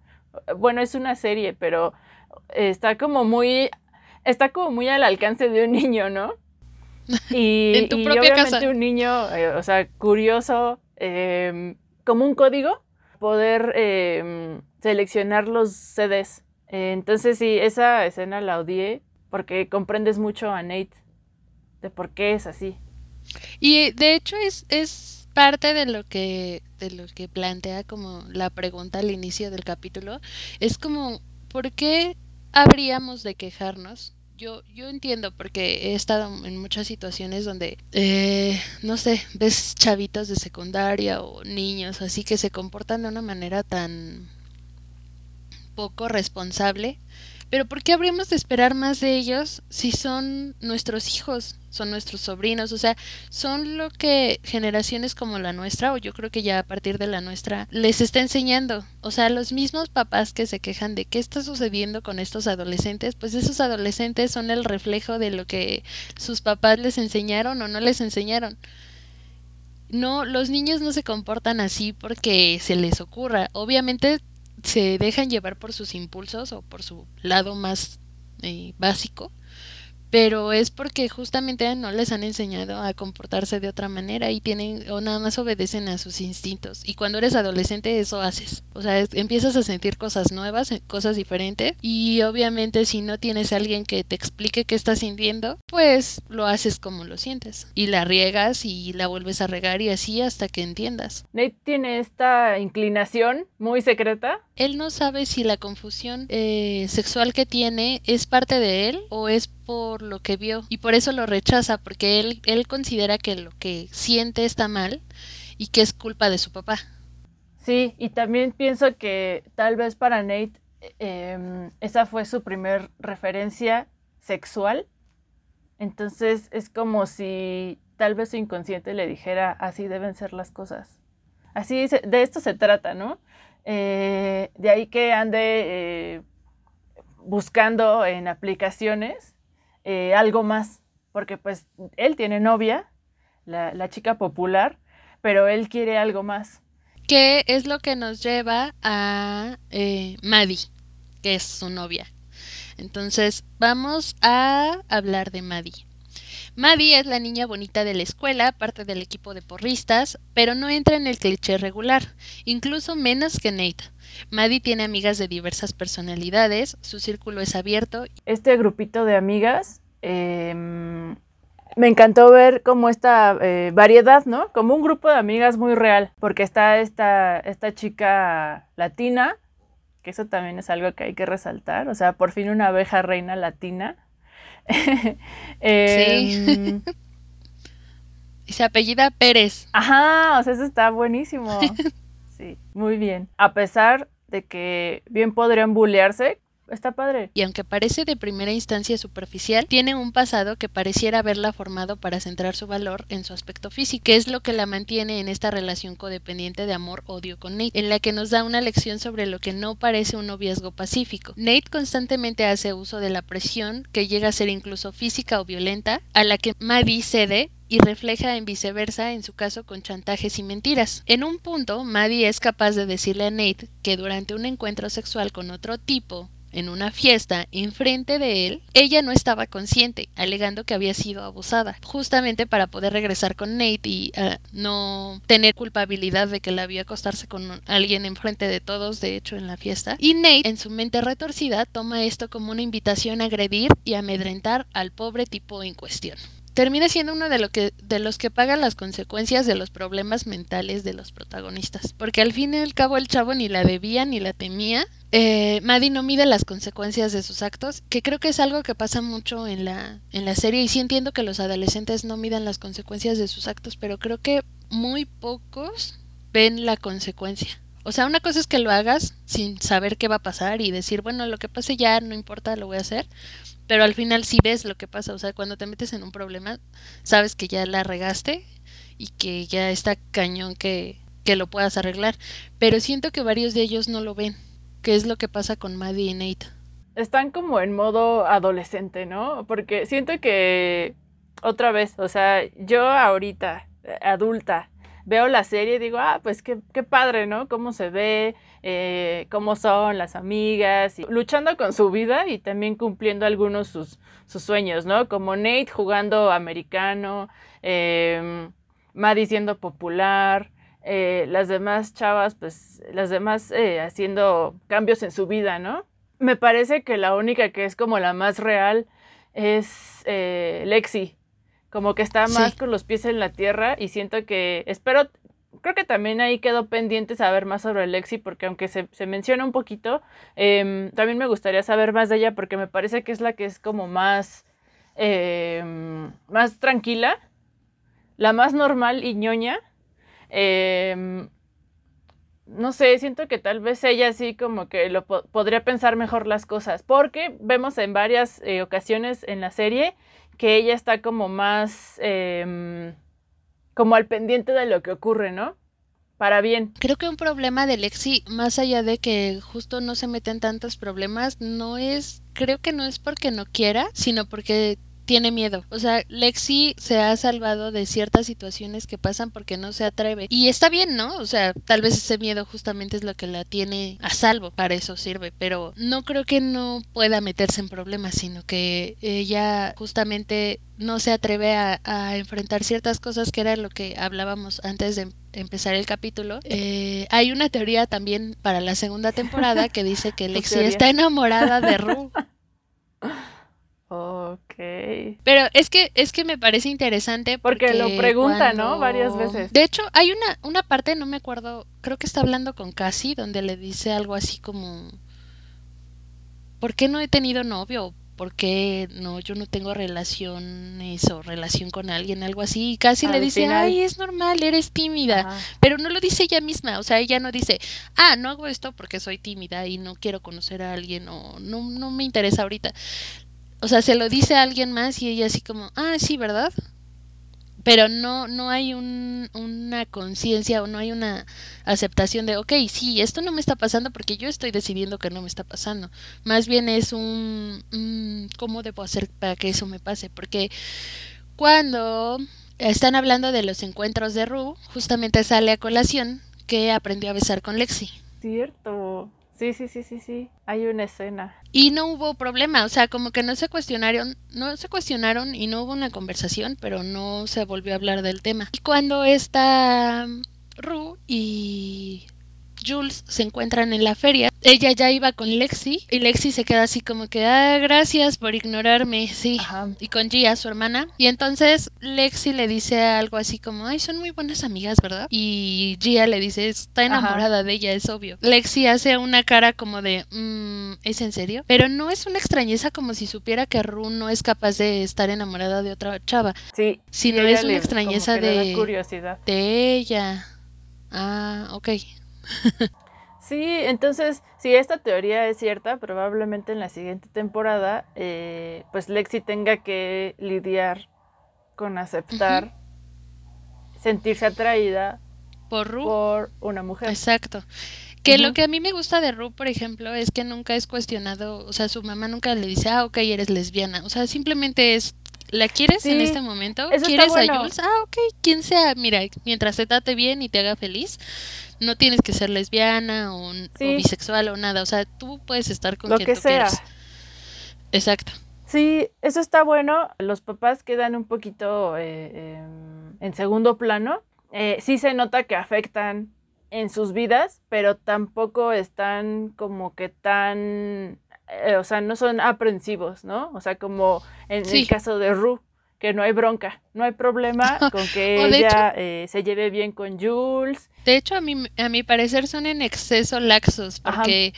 Bueno, es una serie, pero está como muy, está como muy al alcance de un niño, ¿no? Y, en tu propia obviamente un niño, eh, o sea, curioso, em, como un código, poder em, seleccionar los CDs. entonces sí, esa escena la odié porque comprendes mucho a Nate de por qué es así. Y de hecho es, es parte de lo que de lo que plantea como la pregunta al inicio del capítulo. Es como, ¿por qué habríamos de quejarnos yo, yo entiendo porque he estado en muchas situaciones donde, eh, no sé, ves chavitos de secundaria o niños así que se comportan de una manera tan poco responsable. Pero ¿por qué habríamos de esperar más de ellos si son nuestros hijos, son nuestros sobrinos? O sea, son lo que generaciones como la nuestra, o yo creo que ya a partir de la nuestra, les está enseñando. O sea, los mismos papás que se quejan de qué está sucediendo con estos adolescentes, pues esos adolescentes son el reflejo de lo que sus papás les enseñaron o no les enseñaron. No, los niños no se comportan así porque se les ocurra. Obviamente se dejan llevar por sus impulsos o por su lado más eh, básico, pero es porque justamente no les han enseñado a comportarse de otra manera y tienen o nada más obedecen a sus instintos. Y cuando eres adolescente eso haces. O sea, empiezas a sentir cosas nuevas, eh, cosas diferentes y obviamente si no tienes a alguien que te explique qué estás sintiendo, pues lo haces como lo sientes y la riegas y la vuelves a regar y así hasta que entiendas. Nate tiene esta inclinación muy secreta. Él no sabe si la confusión eh, sexual que tiene es parte de él o es por lo que vio y por eso lo rechaza porque él, él considera que lo que siente está mal y que es culpa de su papá. Sí, y también pienso que tal vez para Nate em, esa fue su primer referencia sexual. Entonces es como si tal vez su inconsciente le dijera así deben ser las cosas. Así de esto se trata, ¿no? Eh, de ahí que ande eh, buscando en aplicaciones eh, algo más, porque pues él tiene novia, la, chica popular, pero él quiere algo más. ¿Qué es lo que nos lleva a eh, Maddie, que es su novia? Entonces, vamos a hablar de Maddie. Maddie es la niña bonita de la escuela, parte del equipo de porristas, pero no entra en el cliché regular, incluso menos que Nate. Maddie tiene amigas de diversas personalidades, su círculo es abierto. Este grupito de amigas, em, me encantó ver como esta eh, variedad, ¿no? Como un grupo de amigas muy real, porque está esta, esta chica latina, que eso también es algo que hay que resaltar, o sea, por fin una abeja reina latina. sí. Em, y se apellida Pérez. Ajá, o sea, eso está buenísimo. Sí, muy bien. A pesar de que bien podrían bullearse, está padre. Y aunque parece de primera instancia superficial, tiene un pasado que pareciera haberla formado para centrar su valor en su aspecto físico, que es lo que la mantiene en esta relación codependiente de amor-odio con Nate, en la que nos da una lección sobre lo que no parece un noviazgo pacífico. Nate constantemente hace uso de la presión, que llega a ser incluso física o violenta, a la que Maddie cede y refleja en viceversa en su caso con chantajes y mentiras. En un punto, Maddie es capaz de decirle a Nate que durante un encuentro sexual con otro tipo, en una fiesta enfrente de él, ella no estaba consciente, alegando que había sido abusada, justamente para poder regresar con Nate y ah, no tener culpabilidad de que la vio acostarse con alguien enfrente de todos, de hecho, en la fiesta. Y Nate, en su mente retorcida, toma esto como una invitación a agredir y amedrentar al pobre tipo en cuestión termina siendo uno de, lo que, de los que pagan las consecuencias de los problemas mentales de los protagonistas. Porque al fin y al cabo el chavo ni la debía ni la temía. Eh, Maddie no mide las consecuencias de sus actos, que creo que es algo que pasa mucho en la, en la serie y sí entiendo que los adolescentes no midan las consecuencias de sus actos, pero creo que muy pocos ven la consecuencia. O sea, una cosa es que lo hagas sin saber qué va a pasar y decir, bueno, lo que pase ya no importa, lo voy a hacer pero al final sí ves lo que pasa, o sea, cuando te metes en un problema, sabes que ya la regaste y que ya está cañón que, que lo puedas arreglar, pero siento que varios de ellos no lo ven, que es lo que pasa con Maddie y Nate. Están como en modo adolescente, ¿no? Porque siento que, otra vez, o sea, yo ahorita, adulta, veo la serie y digo, ah, pues qué, qué padre, ¿no? Cómo se ve, eh, cómo son las amigas, y luchando con su vida y también cumpliendo algunos sus, sus sueños, ¿no? Como Nate jugando americano, eh, Maddie siendo popular, eh, las demás chavas, pues las demás eh, haciendo cambios en su vida, ¿no? Me parece que la única que es como la más real es Lexi, como que está más con los pies en la tierra y siento que, espero, creo que también ahí quedó pendiente saber más sobre Lexi porque aunque se, menciona un poquito, em, también me gustaría saber más de ella porque me parece que es la que es como más, em, más tranquila, la más normal y ñoña. Em, no sé, siento que tal vez ella sí como que lo podría pensar mejor las cosas, porque vemos en varias eh, ocasiones en la serie que ella está como más em, como al pendiente de lo que ocurre, ¿no? Para bien. Creo que un problema de Lexi, más allá de que justo no se meten tantos problemas, no es, creo que no es porque no quiera, sino porque tiene miedo. O sea, Lexi se ha salvado de ciertas situaciones que pasan porque no se atreve. Y está bien, ¿no? O sea, tal vez ese miedo justamente es lo que la tiene a salvo, para eso sirve, pero no creo que no pueda meterse en problemas, sino que ella justamente no se atreve a, enfrentar ciertas cosas que era lo que hablábamos antes de empezar el capítulo. Eh, hay una teoría también para la segunda temporada que dice que Lexi está enamorada de Ru. Ok. Pero es que es que me parece interesante porque, lo pregunta, ¿no? Varias veces. De hecho, hay una una parte, no me acuerdo, creo que está hablando con Cassie donde le dice algo así como ¿Por qué no he tenido novio? ¿Por qué no yo no tengo relaciones o relación con alguien, algo así? Y Cassie le dice, "Ay, es normal, eres tímida." Pero no lo dice ella misma, o sea, ella no dice, "Ah, no hago esto porque soy tímida y no quiero conocer a alguien o no no me interesa ahorita." O sea, se lo dice a alguien más y ella así como, ah, sí, ¿verdad? Pero no, no hay un, una conciencia o no hay una aceptación de, ok, sí, esto no me está pasando porque yo estoy decidiendo que no me está pasando. Más bien es un, ¿cómo debo hacer para que eso me pase? Porque cuando están hablando de los encuentros de Ru, justamente sale a colación que aprendió a besar con Lexi. Cierto. Sí, sí, sí, sí, sí. Hay una escena. Y no hubo problema, o sea, como que no se cuestionaron, no se cuestionaron y no hubo una conversación, pero no se volvió a hablar del tema. Y cuando está Ru y Jules se encuentran en la feria. Ella ya iba con Lexi y Lexi se queda así como que, ah, gracias por ignorarme, sí. Y con Gia, su hermana. Y entonces Lexi le dice algo así como, ay, son muy buenas amigas, ¿verdad? Y Gia le dice, está enamorada de ella, es obvio. Lexi hace una cara como de, mmm, ¿es en serio? Pero no es una extrañeza como si supiera que Rune no es capaz de estar enamorada de otra chava. Sí. Sino es una extrañeza de, curiosidad. de ella. Ah, ok. Sí, entonces, si esta teoría es cierta, probablemente en la siguiente temporada, eh, pues Lexi tenga que lidiar con aceptar, sentirse atraída por, por una mujer. Exacto. Que lo que a mí me gusta de Ru, por ejemplo, es que nunca es cuestionado, o sea, su mamá nunca le dice, ah, ok, eres lesbiana. O sea, simplemente es, ¿la quieres en este momento? ¿Quieres a Jules? Ah, ok, quien sea, mira, mientras te trate bien y te haga feliz, no tienes que ser lesbiana o, bisexual o nada, o sea, tú puedes estar con lo quien que sea. Exacto. Sí, eso está bueno. Los papás quedan un poquito eh, em, en segundo plano. Eh, sí se nota que afectan en sus vidas, pero tampoco están como que tan, eh, o sea, no son aprensivos, ¿no? O sea, como en el caso de Ru, que no hay bronca, no hay problema con que ella eh, se lleve bien con Jules. De hecho, a mi, a mi parecer son en exceso laxos, porque,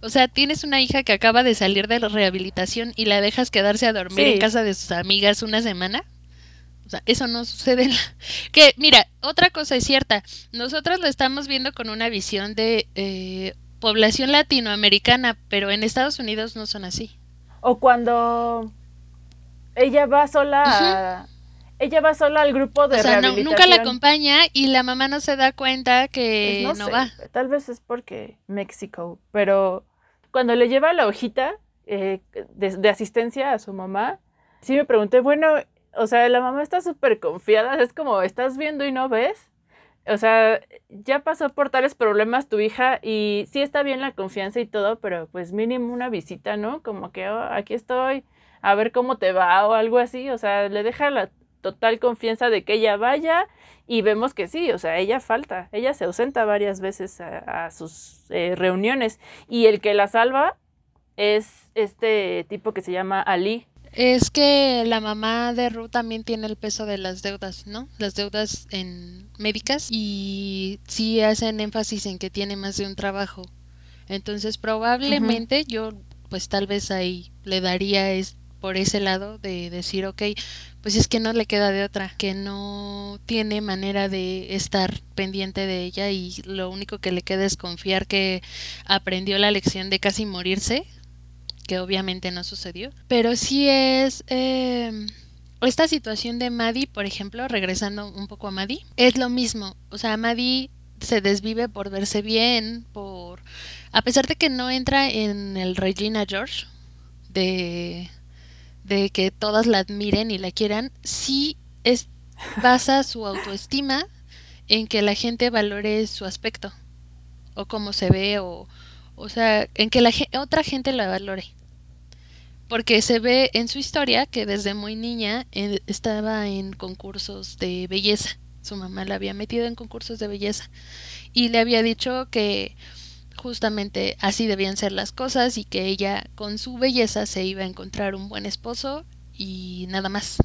o sea, tienes una hija que acaba de salir de la rehabilitación y la dejas quedarse a dormir en casa de sus amigas una semana. O sea, eso no sucede. Que, mira, otra cosa es cierta, nosotros lo estamos viendo con una visión de eh, población latinoamericana, pero en Estados Unidos no son así. O cuando ella va sola ella va sola al grupo de o sea, nunca la acompaña y la mamá no se da cuenta que pues no, va. Tal vez es porque México, pero cuando le lleva la hojita eh, de, asistencia a su mamá, sí me pregunté, bueno, o sea, la mamá está súper confiada, es como, ¿estás viendo y no ves? O sea, ya pasó por tales problemas tu hija y sí está bien la confianza y todo, pero pues mínimo una visita, ¿no? Como que oh, aquí estoy, a ver cómo te va o algo así, o sea, le deja la total confianza de que ella vaya y vemos que sí, o sea, ella falta, ella se ausenta varias veces a, sus eh, reuniones y el que la salva es este tipo que se llama Ali. Es que la mamá de Ruth también tiene el peso de las deudas, ¿no? Las deudas en médicas y sí hacen énfasis en que tiene más de un trabajo. Entonces probablemente yo pues tal vez ahí le daría es por ese lado de decir, ok, pues es que no le queda de otra, que no tiene manera de estar pendiente de ella y lo único que le queda es confiar que aprendió la lección de casi morirse, que obviamente no sucedió, pero sí es... Eh, esta situación de Maddie, por ejemplo, regresando un poco a Maddie, es lo mismo. O sea, Maddie se desvive por verse bien, por... A pesar de que no entra en el Regina George, de, de que todas la admiren y la quieran, sí es, basa su autoestima en que la gente valore su aspecto, o cómo se ve, o, o sea, en que la otra gente la valore porque se ve en su historia que desde muy niña estaba en concursos de belleza. Su mamá la había metido en concursos de belleza y le había dicho que justamente así debían ser las cosas y que ella con su belleza se iba a encontrar un buen esposo y nada más.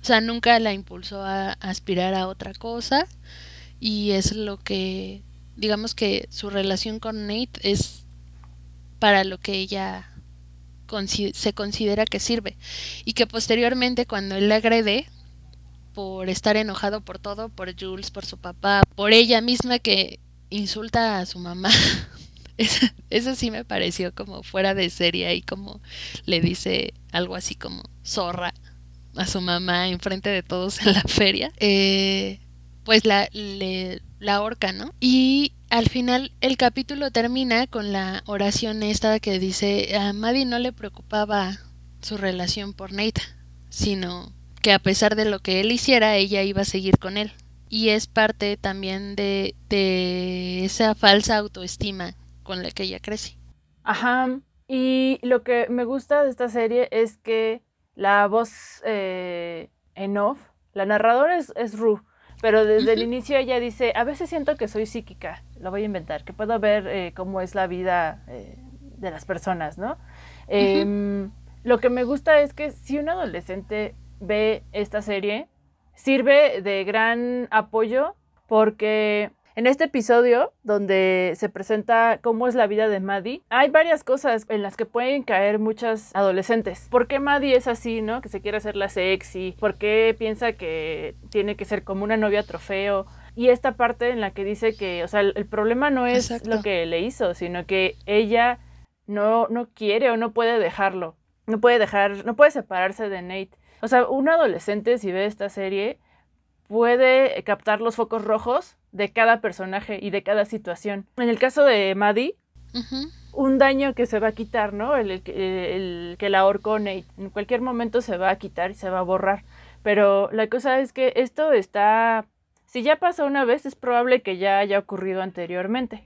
O sea, nunca la impulsó a aspirar a otra cosa y es lo que, digamos que su relación con Nate es para lo que ella se considera que sirve y que posteriormente cuando él le agrede por estar enojado por todo, por Jules, por su papá, por ella misma que insulta a su mamá. Eso, sí me pareció como fuera de serie y como le dice algo así como zorra a su mamá en frente de todos en la feria. Eh, pues la, le, la horca, ¿no? Y al final el capítulo termina con la oración esta que dice a Maddie no le preocupaba su relación por Nate, sino que a pesar de lo que él hiciera, ella iba a seguir con él. Y es parte también de, de esa falsa autoestima con la que ella crece. Ajá. Y lo que me gusta de esta serie es que la voz eh, en off, la narradora es, es Ru, pero desde el inicio ella dice, a veces siento que soy psíquica, lo voy a inventar, que puedo ver eh, cómo es la vida eh, de las personas, ¿no? Em, lo que me gusta es que si un adolescente ve esta serie, sirve de gran apoyo porque en este episodio, donde se presenta cómo es la vida de Maddie, hay varias cosas en las que pueden caer muchas adolescentes. ¿Por qué Maddie es así, no? Que se quiere hacer la sexy. ¿Por qué piensa que tiene que ser como una novia trofeo? Y esta parte en la que dice que, o sea, el, problema no es lo que le hizo, sino que ella no, no quiere o no puede dejarlo. No puede dejar, no puede separarse de Nate. O sea, un adolescente, si ve esta serie, puede captar los focos rojos de cada personaje y de cada situación. En el caso de Maddie, un daño que se va a quitar, ¿no? El, que la ahorcó Nate. En cualquier momento se va a quitar y se va a borrar. Pero la cosa es que esto está... Si ya pasó una vez, es probable que ya haya ocurrido anteriormente.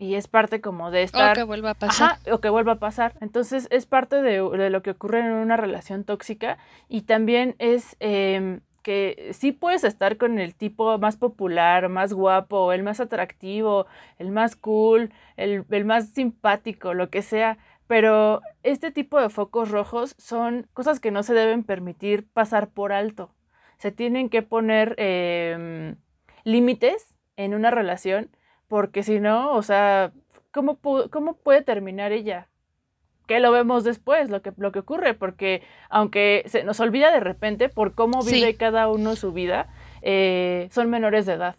Y es parte como de estar... O que vuelva a pasar. o que vuelva a pasar. Entonces es parte de, lo que ocurre en una relación tóxica y también es... Em, que sí puedes estar con el tipo más popular, más guapo, el más atractivo, el más cool, el, más simpático, lo que sea, pero este tipo de focos rojos son cosas que no se deben permitir pasar por alto. Se tienen que poner em, límites en una relación porque si no, o sea, ¿cómo, ¿cómo puede terminar ella? que lo vemos después, lo que, lo que ocurre, porque aunque se nos olvida de repente por cómo vive cada uno su vida, eh, son menores de edad.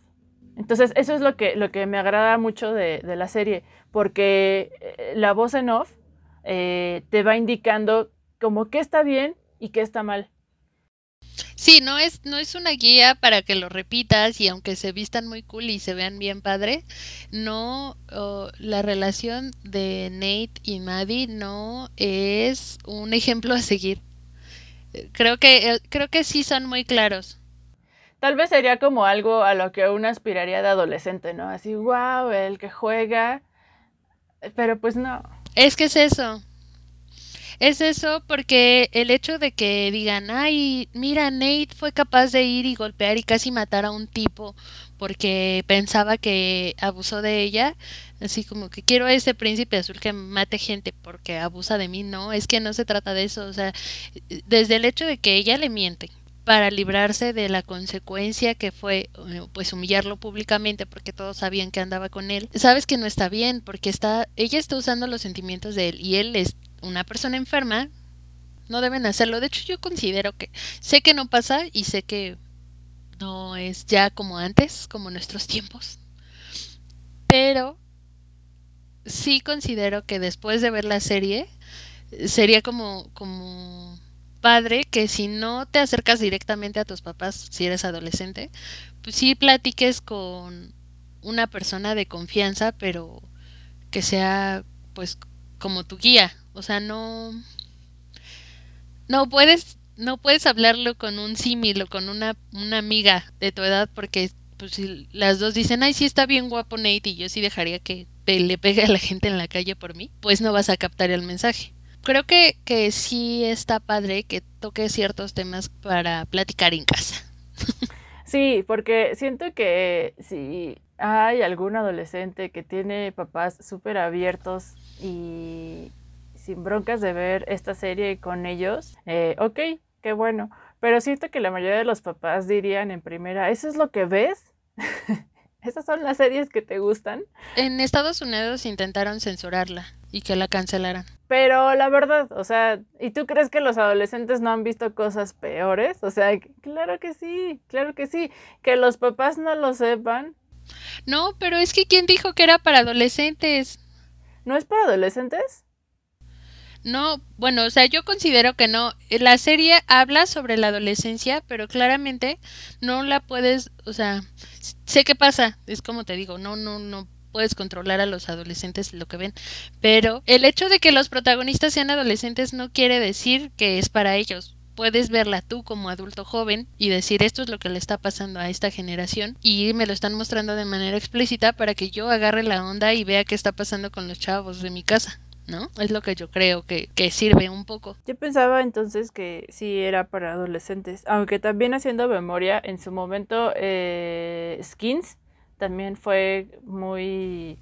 Entonces, eso es lo que, lo que me agrada mucho de, la serie, porque eh, la voz en off eh, te va indicando como qué está bien y qué está mal. Sí, no es, no es una guía para que lo repitas y aunque se vistan muy cool y se vean bien padre, no, la relación de Nate y Maddie no es un ejemplo a seguir. Creo que, eh, creo que sí son muy claros. Tal vez sería como algo a lo que uno aspiraría de adolescente, ¿no? Así, wow, el que juega, pero pues no. Es que es eso es eso porque el hecho de que digan, ay, mira, Nate fue capaz de ir y golpear y casi matar a un tipo porque pensaba que abusó de ella, así como que quiero a ese príncipe azul que mate gente porque abusa de mí, no, es que no se trata de eso, o sea, desde el hecho de que ella le miente para librarse de la consecuencia que fue pues humillarlo públicamente porque todos sabían que andaba con él. Sabes que no está bien porque está ella está usando los sentimientos de él y él es una persona enferma no deben hacerlo. De hecho, yo considero que sé que no pasa y sé que no es ya como antes, como nuestros tiempos. Pero sí considero que después de ver la serie sería como como padre que si no te acercas directamente a tus papás si eres adolescente, pues sí platiques con una persona de confianza, pero que sea pues como tu guía, o sea, no no puedes no puedes hablarlo con un símil o con una, una amiga de tu edad porque pues si las dos dicen, ay, sí está bien guapo Nate y yo sí dejaría que le pegue a la gente en la calle por mí, pues no vas a captar el mensaje. Creo que, que sí está padre que toque ciertos temas para platicar en casa. Sí, porque siento que si hay algún adolescente que tiene papás súper abiertos y sin broncas de ver esta serie con ellos, eh, ok, qué bueno. Pero siento que la mayoría de los papás dirían en primera, ¿eso es lo que ves? ¿Esas son las series que te gustan? En Estados Unidos intentaron censurarla y que la cancelaran. Pero la verdad, o sea, ¿y tú crees que los adolescentes no han visto cosas peores? O sea, claro que sí, claro que sí. Que los papás no lo sepan. No, pero es que ¿quién dijo que era para adolescentes? ¿No es para adolescentes? No, bueno, o sea, yo considero que no. La serie habla sobre la adolescencia, pero claramente no la puedes, o sea, sé qué pasa, es como te digo, no, no, no puedes controlar a los adolescentes lo que ven, pero el hecho de que los protagonistas sean adolescentes no quiere decir que es para ellos. Puedes verla tú como adulto joven y decir esto es lo que le está pasando a esta generación y me lo están mostrando de manera explícita para que yo agarre la onda y vea qué está pasando con los chavos de mi casa. ¿No? Es lo que yo creo que, sirve un poco. Yo pensaba entonces que sí era para adolescentes, aunque también haciendo memoria, en su momento eh, Skins también fue muy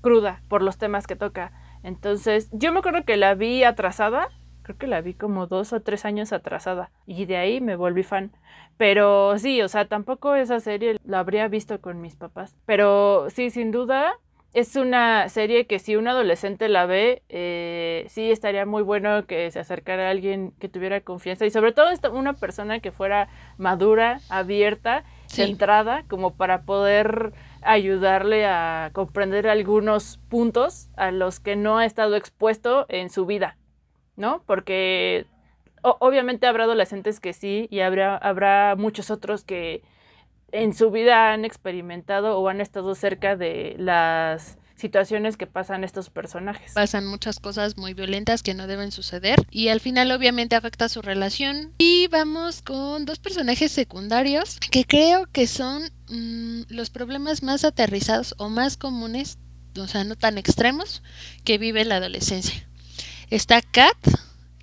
cruda por los temas que toca. Entonces, yo me acuerdo que la vi atrasada, creo que la vi como dos o tres años atrasada, y de ahí me volví fan. Pero sí, o sea, tampoco esa serie la habría visto con mis papás. Pero sí, sin duda, es una serie que si un adolescente la ve, eh, sí estaría muy bueno que se acercara a alguien que tuviera confianza y sobre todo una persona que fuera madura, abierta, centrada, como para poder ayudarle a comprender algunos puntos a los que no ha estado expuesto en su vida, ¿no? Porque obviamente habrá adolescentes que sí y habrá, habrá muchos otros que en su vida han experimentado o han estado cerca de las situaciones que pasan estos personajes. Pasan muchas cosas muy violentas que no deben suceder y al final obviamente afecta su relación. Y vamos con dos personajes secundarios que creo que son mm, los problemas más aterrizados o más comunes, o sea, no tan extremos, que vive la adolescencia. Está Kat,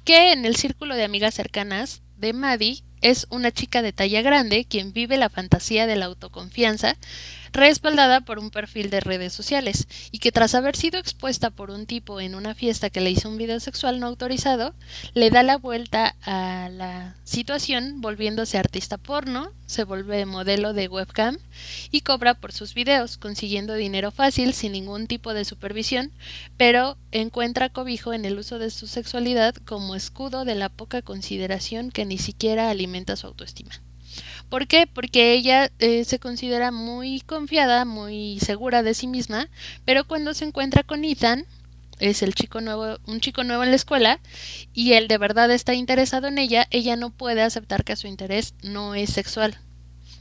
que en el círculo de amigas cercanas de Maddie es una chica de talla grande quien vive la fantasía de la autoconfianza, respaldada por un perfil de redes sociales, y que tras haber sido expuesta por un tipo en una fiesta que le hizo un video sexual no autorizado, le da la vuelta a la situación volviéndose artista porno, se vuelve modelo de webcam y cobra por sus videos, consiguiendo dinero fácil sin ningún tipo de supervisión, pero encuentra cobijo en el uso de su sexualidad como escudo de la poca consideración que ni siquiera alimenta su autoestima. ¿Por qué? Porque ella eh, se considera muy confiada, muy segura de sí misma, pero cuando se encuentra con Ethan, es el chico nuevo, un chico nuevo en la escuela, y él de verdad está interesado en ella, ella no puede aceptar que su interés no es sexual.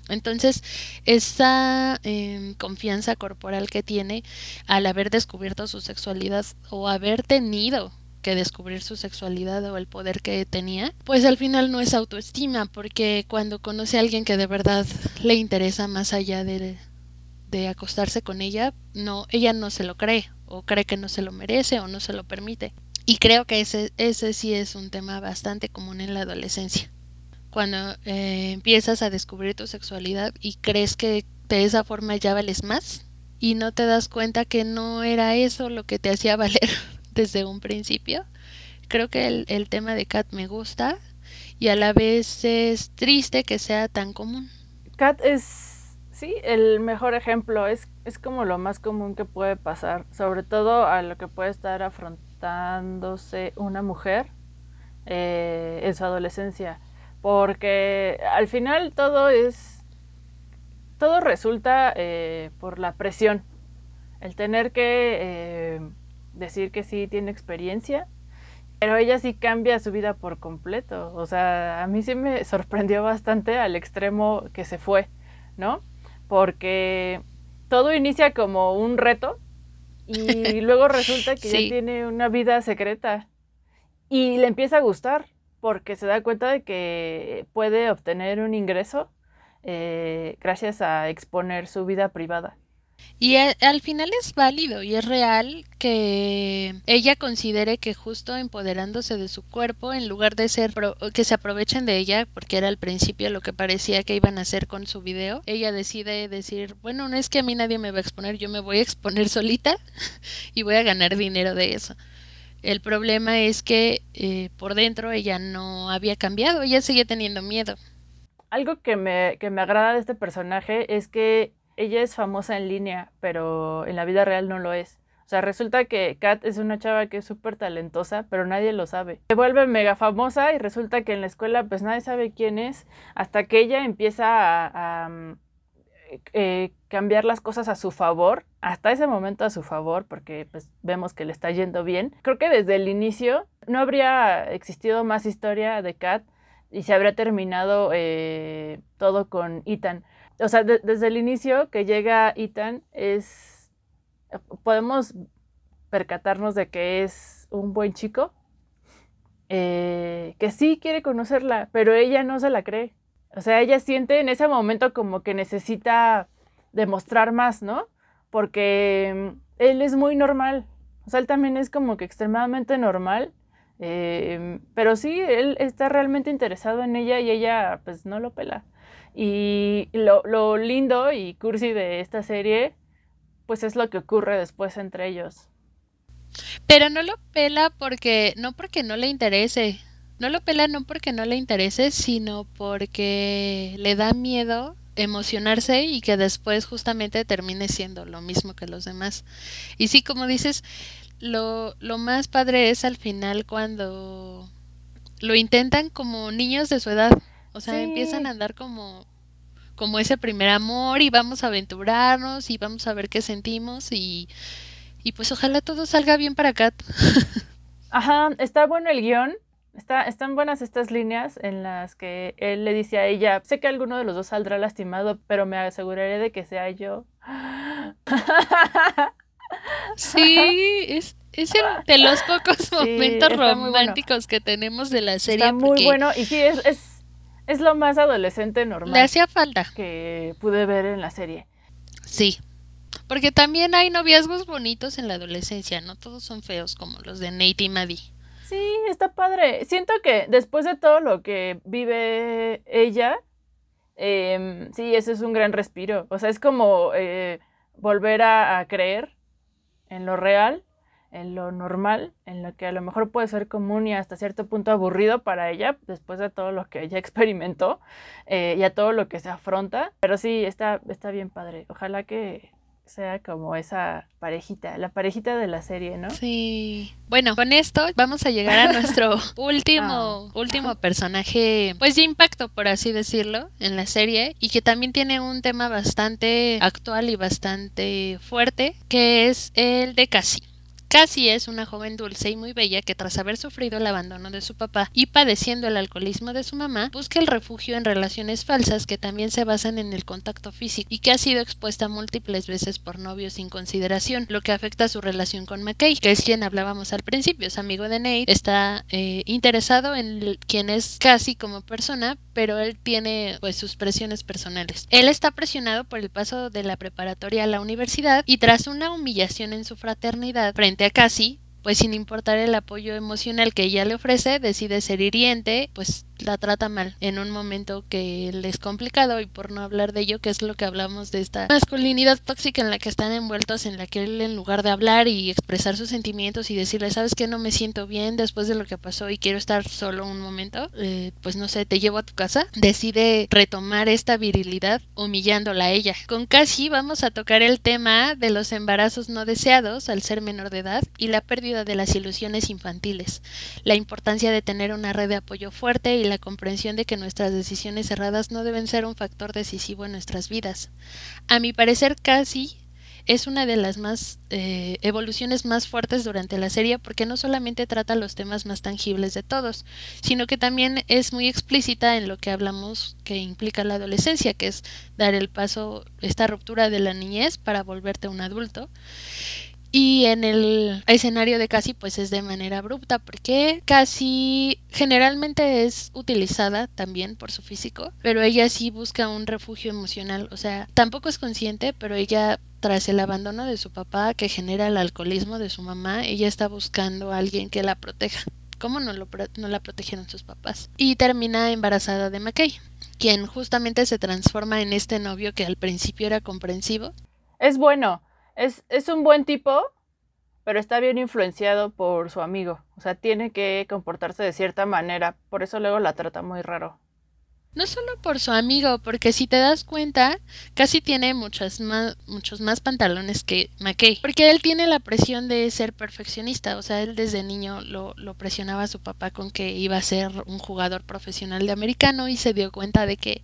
Entonces, esa em, confianza corporal que tiene al haber descubierto su sexualidad o haber tenido que descubrir su sexualidad o el poder que tenía, pues al final no es autoestima, porque cuando conoce a alguien que de verdad le interesa más allá de, de acostarse con ella, no, ella no se lo cree, o cree que no se lo merece o no se lo permite. Y creo que ese, ese sí es un tema bastante común en la adolescencia. Cuando eh, empiezas a descubrir tu sexualidad y crees que de esa forma ya vales más y no te das cuenta que no era eso lo que te hacía valer desde un principio. Creo que el, tema de Kat me gusta y a la vez es triste que sea tan común. Kat es, sí, el mejor ejemplo, es, es como lo más común que puede pasar, sobre todo a lo que puede estar afrontándose una mujer eh, en su adolescencia. Porque al final todo es. Todo resulta eh, por la presión. El tener que eh, decir que sí tiene experiencia. Pero ella sí cambia su vida por completo. O sea, a mí sí me sorprendió bastante al extremo que se fue, ¿no? Porque todo inicia como un reto y luego resulta que ya tiene una vida secreta y le empieza a gustar porque se da cuenta de que puede obtener un ingreso eh, gracias a exponer su vida privada. Y al final es válido y es real que ella considere que justo empoderándose de su cuerpo, en lugar de ser que se aprovechen de ella, porque era al principio lo que parecía que iban a hacer con su video, ella decide decir, bueno, no es que a mí nadie me va a exponer, yo me voy a exponer solita y voy a ganar dinero de eso. El problema es que eh, por dentro ella no había cambiado, ella seguía teniendo miedo. Algo que me, que me agrada de este personaje es que ella es famosa en línea, pero en la vida real no lo es. O sea, resulta que Kat es una chava que es súper talentosa, pero nadie lo sabe. Se vuelve mega famosa y resulta que en la escuela pues nadie sabe quién es, hasta que ella empieza a, mm, eh, cambiar las cosas a su favor, hasta ese momento a su favor, porque pues vemos que le está yendo bien. Creo que desde el inicio no habría existido más historia de Kat y se habría terminado eh, todo con Ethan o sea, desde el inicio que llega Ethan es, podemos percatarnos de que es un buen chico, eh, que sí quiere conocerla, pero ella no se la cree. O sea, ella siente en ese momento como que necesita demostrar más, ¿no? Porque mm, él es muy normal. O sea, él también es como que extremadamente normal. Eh, pero sí, él está realmente interesado en ella y ella pues no lo pela. Y lo, lindo y cursi de esta serie, pues es lo que ocurre después entre ellos. Pero no lo pela porque, no porque no le interese, no lo pela no porque no le interese, sino porque le da miedo emocionarse y que después justamente termine siendo lo mismo que los demás. Y sí, como dices, lo, lo más padre es al final cuando lo intentan como niños de su edad. O sea, empiezan a andar como como ese primer amor y vamos a aventurarnos y vamos a ver qué sentimos y, y pues ojalá todo salga bien para Kat. Ajá, está bueno el guion, está, están buenas estas líneas en las que él le dice a ella, sé que alguno de los dos saldrá lastimado, pero me aseguraré de que sea yo. Sí, es, es de los pocos momentos románticos que tenemos de la serie. Está muy bueno y sí, es, es, es lo más adolescente normal. Le hacía falta. Que pude ver en la serie. Sí, porque también hay noviazgos bonitos en la adolescencia, no todos son feos como los de Nate y Maddie. Sí, está padre. Siento que después de todo lo que vive ella, em, sí, ese es un gran respiro. O sea, es como eh, volver a creer en lo real, en lo normal, en lo que a lo mejor puede ser común y hasta cierto punto aburrido para ella, después de todo lo que ella experimentó eh, y a todo lo que se afronta. Pero sí, está, está bien padre. Ojalá que sea como esa parejita, la parejita de la serie, ¿no? Sí. Bueno, con esto vamos a llegar a nuestro último, ah. último personaje, pues de impacto, por así decirlo, en la serie y que también tiene un tema bastante actual y bastante fuerte, que es el de Cassie. Cassie es una joven dulce y muy bella que tras haber sufrido el abandono de su papá y padeciendo el alcoholismo de su mamá, busca el refugio en relaciones falsas que también se basan en el contacto físico y que ha sido expuesta múltiples veces por novios sin consideración, lo que afecta a su relación con McKay, que es quien hablábamos al principio, es amigo de Nate, está eh, interesado en quien es Cassie como persona, pero él tiene pues sus presiones personales. Él está presionado por el paso de la preparatoria a la universidad y tras una humillación en su fraternidad frente a Cassie, pues sin importar el apoyo emocional que ella le ofrece, decide ser hiriente, pues la trata mal en un momento que le es complicado y por no hablar de ello, que es lo que hablamos de esta masculinidad tóxica en la que están envueltos, en la que él en lugar de hablar y expresar sus sentimientos y decirle, sabes que no me siento bien después de lo que pasó y quiero estar solo un momento, eh, pues no sé, te llevo a tu casa, decide retomar esta virilidad humillándola a ella. Con Cassie vamos a tocar el tema de los embarazos no deseados al ser menor de edad y la pérdida de las ilusiones infantiles, la importancia de tener una red de apoyo fuerte y la comprensión de que nuestras decisiones erradas no deben ser un factor decisivo en nuestras vidas. A mi parecer, Cassie es una de las más eh, evoluciones más fuertes durante la serie porque no solamente trata los temas más tangibles de todos, sino que también es muy explícita en lo que hablamos que implica la adolescencia, que es dar el paso, esta ruptura de la niñez para volverte un adulto. Y en el escenario de Cassie pues es de manera abrupta porque Cassie generalmente es utilizada también por su físico, pero ella sí busca un refugio emocional, o sea, tampoco es consciente, pero ella tras el abandono de su papá que genera el alcoholismo de su mamá, ella está buscando a alguien que la proteja. ¿Cómo no, lo, no la protegieron sus papás? Y termina embarazada de McKay, quien justamente se transforma en este novio que al principio era comprensivo. Es bueno, es, es un buen tipo, pero está bien influenciado por su amigo. O sea, tiene que comportarse de cierta manera. Por eso luego la trata muy raro. No solo por su amigo, porque si te das cuenta, casi tiene más, muchos más pantalones que McKay. Porque él tiene la presión de ser perfeccionista. O sea, él desde niño lo, lo presionaba a su papá con que iba a ser un jugador profesional de americano y se dio cuenta de que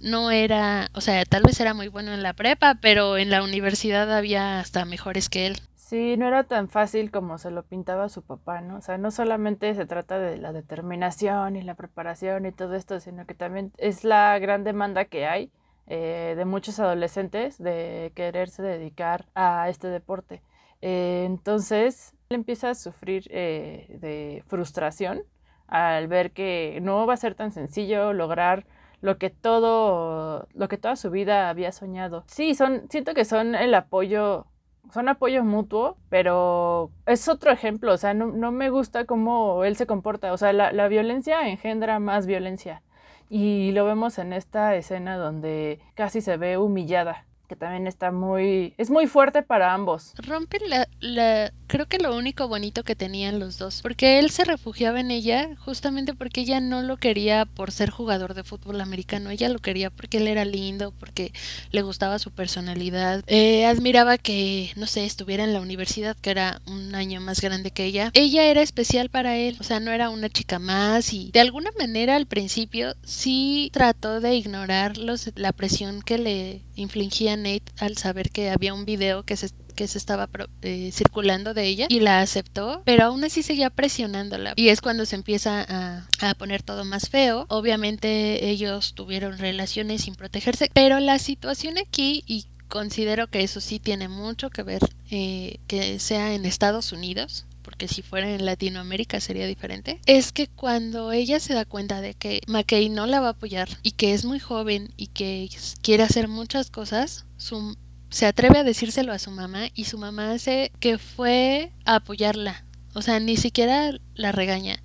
no era, o sea, tal vez era muy bueno en la prepa, pero en la universidad había hasta mejores que él. Sí, no era tan fácil como se lo pintaba su papá, ¿no? O sea, no solamente se trata de la determinación y la preparación y todo esto, sino que también es la gran demanda que hay eh, de muchos adolescentes de quererse dedicar a este deporte. Eh, entonces, él empieza a sufrir eh, de frustración al ver que no va a ser tan sencillo lograr lo que todo, lo que toda su vida había soñado. Sí, son, siento que son el apoyo, son apoyo mutuo, pero es otro ejemplo, o sea, no, no me gusta cómo él se comporta, o sea, la, la violencia engendra más violencia. Y lo vemos en esta escena donde casi se ve humillada que también está muy, es muy fuerte para ambos. Rompe la, la, creo que lo único bonito que tenían los dos, porque él se refugiaba en ella justamente porque ella no lo quería por ser jugador de fútbol americano, ella lo quería porque él era lindo, porque le gustaba su personalidad, eh, admiraba que, no sé, estuviera en la universidad, que era un año más grande que ella. Ella era especial para él, o sea, no era una chica más y de alguna manera al principio sí trató de ignorar los, la presión que le infligían Nate al saber que había un video que se que se estaba eh, circulando de ella y la aceptó, pero aún así seguía presionándola. Y es cuando se empieza a, a, poner todo más feo. Obviamente ellos tuvieron relaciones sin protegerse, pero la situación aquí, y considero que eso sí tiene mucho que ver eh, que sea en Estados Unidos, porque si fuera en Latinoamérica sería diferente, es que cuando ella se da cuenta de que McKay no la va a apoyar y que es muy joven y que quiere hacer muchas cosas, su se atreve a decírselo a su mamá y su mamá hace que fue a apoyarla. O sea, ni siquiera la regaña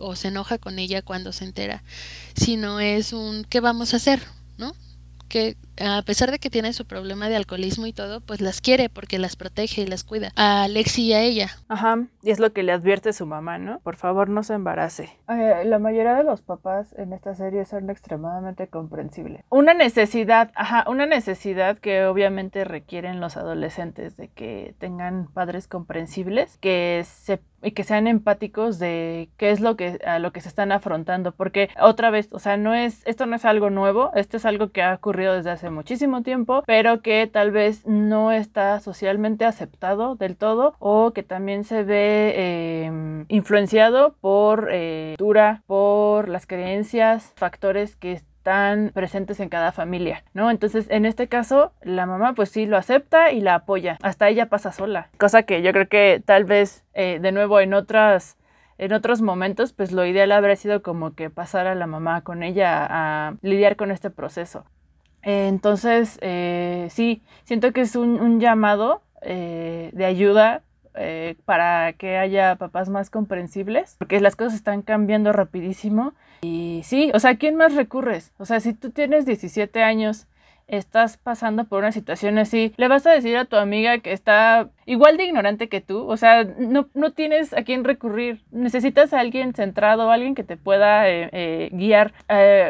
o se enoja con ella cuando se entera, sino es un ¿qué vamos a hacer? ¿No? Que a pesar de que tiene su problema de alcoholismo y todo, pues las quiere porque las protege y las cuida. A Lexi y a ella. Ajá, y es lo que le advierte su mamá, ¿no? Por favor, no se embarace. Eh, la mayoría de los papás en esta serie son extremadamente comprensibles. Una necesidad, ajá, una necesidad que obviamente requieren los adolescentes de que tengan padres comprensibles, que se y que sean empáticos de qué es lo que a lo que se están afrontando porque otra vez o sea no es esto no es algo nuevo esto es algo que ha ocurrido desde hace muchísimo tiempo, pero que tal vez no está socialmente aceptado del todo o que también se ve em, influenciado por eh, cultura, por las creencias, factores que están presentes en cada familia, ¿no? Entonces, en este caso, la mamá pues sí lo acepta y la apoya, hasta ella pasa sola, cosa que yo creo que tal vez eh, de nuevo en otras en otros momentos, pues lo ideal habría sido como que pasara la mamá con ella a lidiar con este proceso entonces, eh, sí, siento que es un, llamado eh, de ayuda eh, para que haya papás más comprensibles, porque las cosas están cambiando rapidísimo. Y sí, o sea, ¿a quién más recurres? O sea, si tú tienes 17 años estás pasando por una situación así, le vas a decir a tu amiga que está igual de ignorante que tú, o sea, no, no tienes a quién recurrir, necesitas a alguien centrado, alguien que te pueda eh, eh, guiar.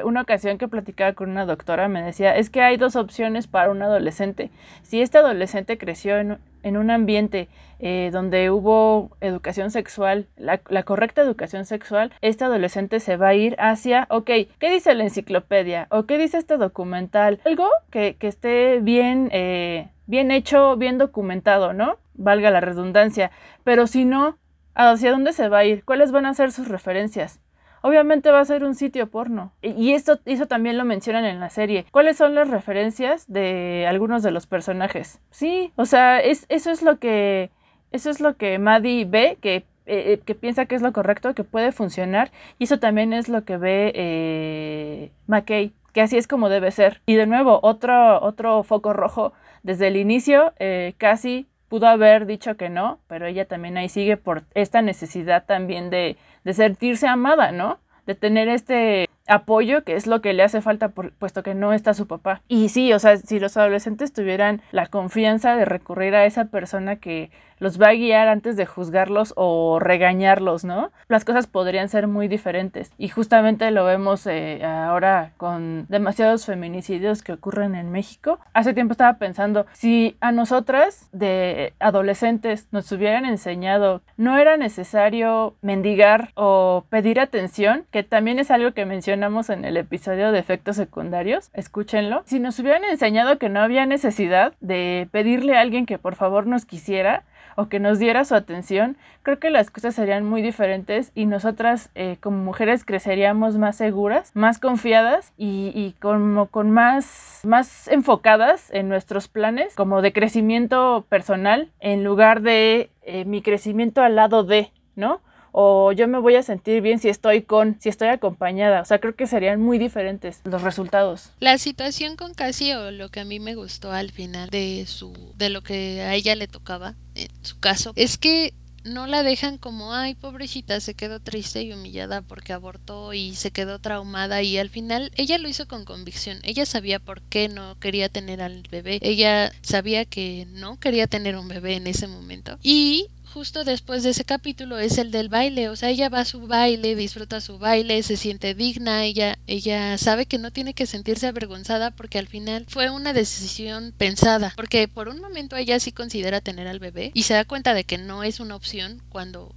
Una ocasión que platicaba con una doctora me decía, es que hay dos opciones para un adolescente. Si este adolescente creció en, en un ambiente eh, donde hubo educación sexual, la, correcta educación sexual, este adolescente se va a ir hacia, ok, ¿qué dice la enciclopedia? ¿O qué dice este documental? Algo que, esté bien, eh, bien hecho, bien documentado, ¿no? Valga la redundancia. Pero si no, ¿hacia dónde se va a ir? ¿Cuáles van a ser sus referencias? Obviamente va a ser un sitio porno. Y esto, eso también lo mencionan en la serie. ¿Cuáles son las referencias de algunos de los personajes? Sí, o sea, es, eso es lo que. Eso es lo que Maddie ve, que, eh, eh, que piensa que es lo correcto, que puede funcionar. Y eso también es lo que ve eh, McKay, que así es como debe ser. Y de nuevo, otro, otro foco rojo. Desde el inicio, eh, casi pudo haber dicho que no, pero ella también ahí sigue por esta necesidad también de, de sentirse amada, ¿no? De tener este apoyo, que es lo que le hace falta puesto que no está su papá. Y sí, o sea, si los adolescentes tuvieran la confianza de recurrir a esa persona que los va a guiar antes de juzgarlos o regañarlos, ¿no? Las cosas podrían ser muy diferentes. Y justamente lo vemos eh, ahora con demasiados feminicidios que ocurren en México. Hace tiempo estaba pensando, si a nosotras de adolescentes nos hubieran enseñado, no era necesario mendigar o pedir atención, que también es algo que en el episodio de efectos secundarios, escúchenlo. Si nos hubieran enseñado que no había necesidad de pedirle a alguien que por favor nos quisiera, o que nos diera su atención, creo que las cosas serían muy diferentes y nosotras eh, como mujeres creceríamos más seguras, más confiadas y, como con más, más enfocadas en nuestros planes, como de crecimiento personal, en lugar de eh, mi crecimiento al lado de, ¿no? O yo me voy a sentir bien si estoy con, si estoy acompañada. O sea, creo que serían muy diferentes los resultados. La situación con Cassie o lo que a mí me gustó al final de su, de lo que a ella le tocaba, en su caso, es que no la dejan como, ay, pobrecita, se quedó triste y humillada porque abortó y se quedó traumada y al final ella lo hizo con convicción. Ella sabía por qué no quería tener al bebé. Ella sabía que no quería tener un bebé en ese momento. Y justo después de ese capítulo es el del baile, o sea, ella va a su baile, disfruta su baile, se siente digna, ella ella sabe que no tiene que sentirse avergonzada porque al final fue una decisión pensada, porque por un momento ella sí considera tener al bebé y se da cuenta de que no es una opción cuando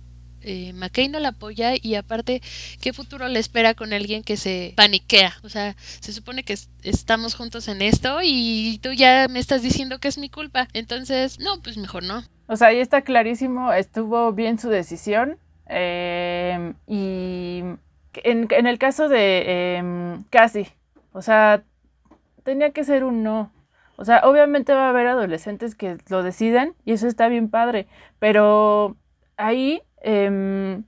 eh, no la apoya y aparte, ¿qué futuro le espera con alguien que se paniquea? O sea, se supone que estamos juntos en esto y tú ya me estás diciendo que es mi culpa. Entonces, no, pues mejor no. O sea, ahí está clarísimo, estuvo bien su decisión. Em, y en, el caso de eh, Casi, o sea, tenía que ser un no. O sea, obviamente va a haber adolescentes que lo deciden y eso está bien padre, pero ahí Em,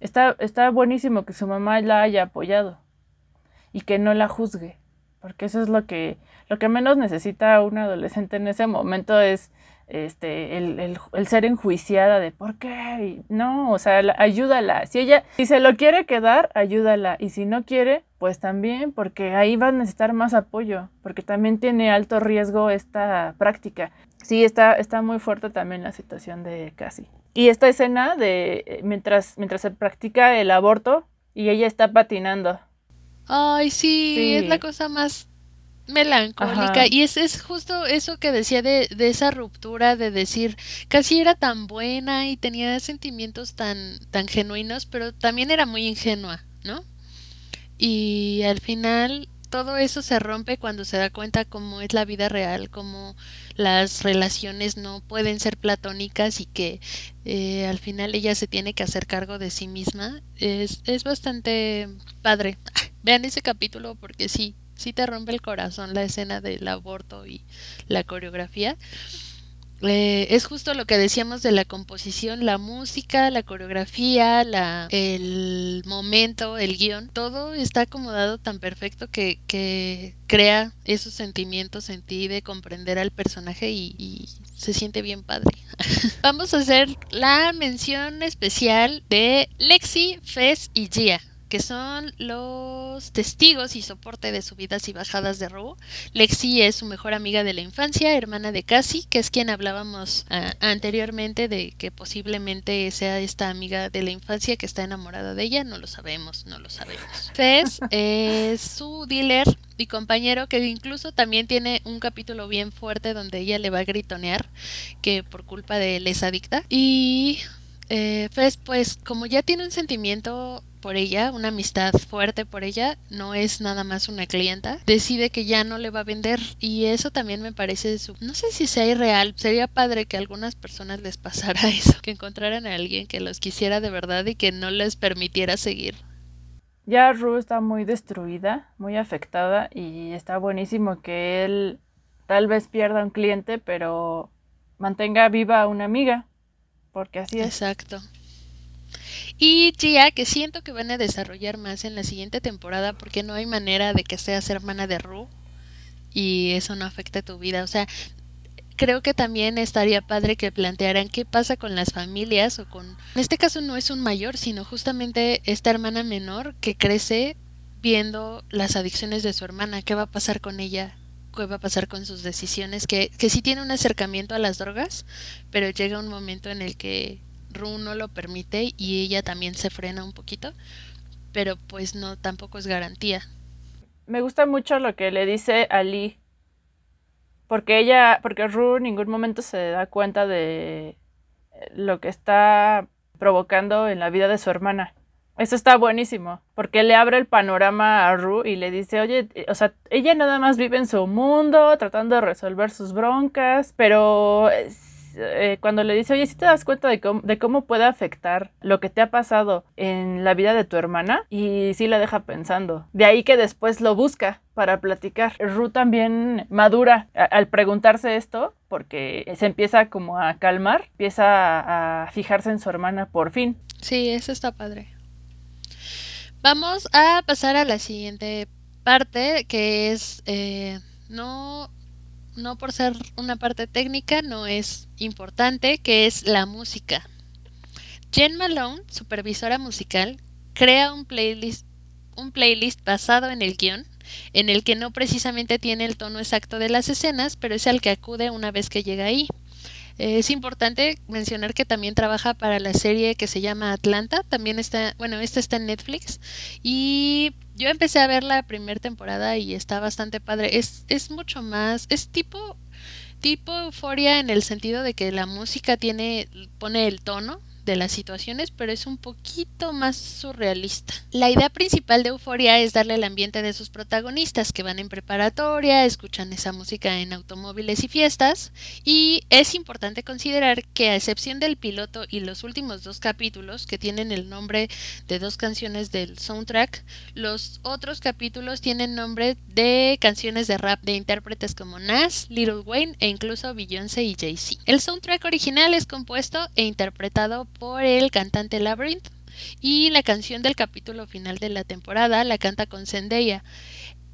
está, está buenísimo que su mamá la haya apoyado y que no la juzgue, porque eso es lo que, lo que menos necesita un adolescente en ese momento es este, el, ser enjuiciada de por qué, no, o sea, ayúdala, si ella, si se lo quiere quedar, ayúdala, y si no quiere, pues también, porque ahí va a necesitar más apoyo, porque también tiene alto riesgo esta práctica. Sí, está, está muy fuerte también la situación de Cassie. Y esta escena de eh, mientras, mientras se practica el aborto y ella está patinando. Ay, sí, es la cosa más melancólica. Y es, es justo eso que decía de, de, esa ruptura, de decir, casi era tan buena y tenía sentimientos tan, tan genuinos, pero también era muy ingenua, ¿no? Y al final todo eso se rompe cuando se da cuenta cómo es la vida real, cómo las relaciones no pueden ser platónicas y que eh, al final ella se tiene que hacer cargo de sí misma. Es, es bastante padre. Vean ese capítulo porque sí, sí te rompe el corazón la escena del aborto y la coreografía. Eh, es justo lo que decíamos de la composición, la música, la coreografía, la, el momento, el guion, todo está acomodado tan perfecto que, que crea esos sentimientos en ti de comprender al personaje y, y se siente bien padre. Vamos a hacer la mención especial de Lexi, Fez y Gia que son los testigos y soporte de subidas y bajadas de Ru. Lexi es su mejor amiga de la infancia, hermana de Cassie, que es quien hablábamos ah, anteriormente de que posiblemente sea esta amiga de la infancia que está enamorada de ella. No lo sabemos, no lo sabemos. Fez es su dealer y compañero que incluso también tiene un capítulo bien fuerte donde ella le va a gritonear que por culpa de él es adicta. Y eh, Fez, pues como ya tiene un sentimiento por ella, una amistad fuerte por ella, no es nada más una clienta, decide que ya no le va a vender y eso también me parece, su... no sé si sea irreal, sería padre que a algunas personas les pasara eso, que encontraran a alguien que los quisiera de verdad y que no les permitiera seguir. Ya Ru está muy destruida, muy afectada y está buenísimo que él tal vez pierda un cliente, pero mantenga viva a una amiga, porque así es. Exacto. Y Gia, que siento que van a desarrollar más en la siguiente temporada porque no hay manera de que seas hermana de Ru y eso no afecte tu vida. O sea, creo que también estaría padre que plantearan qué pasa con las familias o con... En este caso no es un mayor, sino justamente esta hermana menor que crece viendo las adicciones de su hermana. ¿Qué va a pasar con ella? ¿Qué va a pasar con sus decisiones? Que, que sí tiene un acercamiento a las drogas, pero llega un momento en el que Ru no lo permite y ella también se frena un poquito, pero pues no, tampoco es garantía. Me gusta mucho lo que le dice a Lee, porque ella, porque Ru en ningún momento se da cuenta de lo que está provocando en la vida de su hermana. Eso está buenísimo, porque le abre el panorama a Ru y le dice, oye, o sea, ella nada más vive en su mundo, tratando de resolver sus broncas, pero eh, cuando le dice, oye, si te das cuenta de cómo, de cómo puede afectar lo que te ha pasado en la vida de tu hermana, y sí la deja pensando. De ahí que después lo busca para platicar. Ru también madura al preguntarse esto, porque se empieza como a calmar, empieza a, fijarse en su hermana por fin. Sí, eso está padre. Vamos a pasar a la siguiente parte, que es eh, no no por ser una parte técnica, no es importante, que es la música. Jen Malone, supervisora musical, crea un playlist, un playlist basado en el guion, en el que no precisamente tiene el tono exacto de las escenas, pero es al que acude una vez que llega ahí. Es importante mencionar que también trabaja para la serie que se llama Atlanta, también está, bueno, esta está en Netflix y yo empecé a ver la primera temporada y está bastante padre. Es, es mucho más, es tipo tipo euforia en el sentido de que la música tiene pone el tono de las situaciones, pero es un poquito más surrealista. La idea principal de Euforia es darle el ambiente de sus protagonistas que van en preparatoria, escuchan esa música en automóviles y fiestas, y es importante considerar que a excepción del piloto y los últimos dos capítulos que tienen el nombre de dos canciones del soundtrack, los otros capítulos tienen nombre de canciones de rap de intérpretes como Nas, Little Wayne e incluso Beyoncé y Jay-Z. El soundtrack original es compuesto e interpretado por el cantante Labyrinth y la canción del capítulo final de la temporada la canta con Zendaya.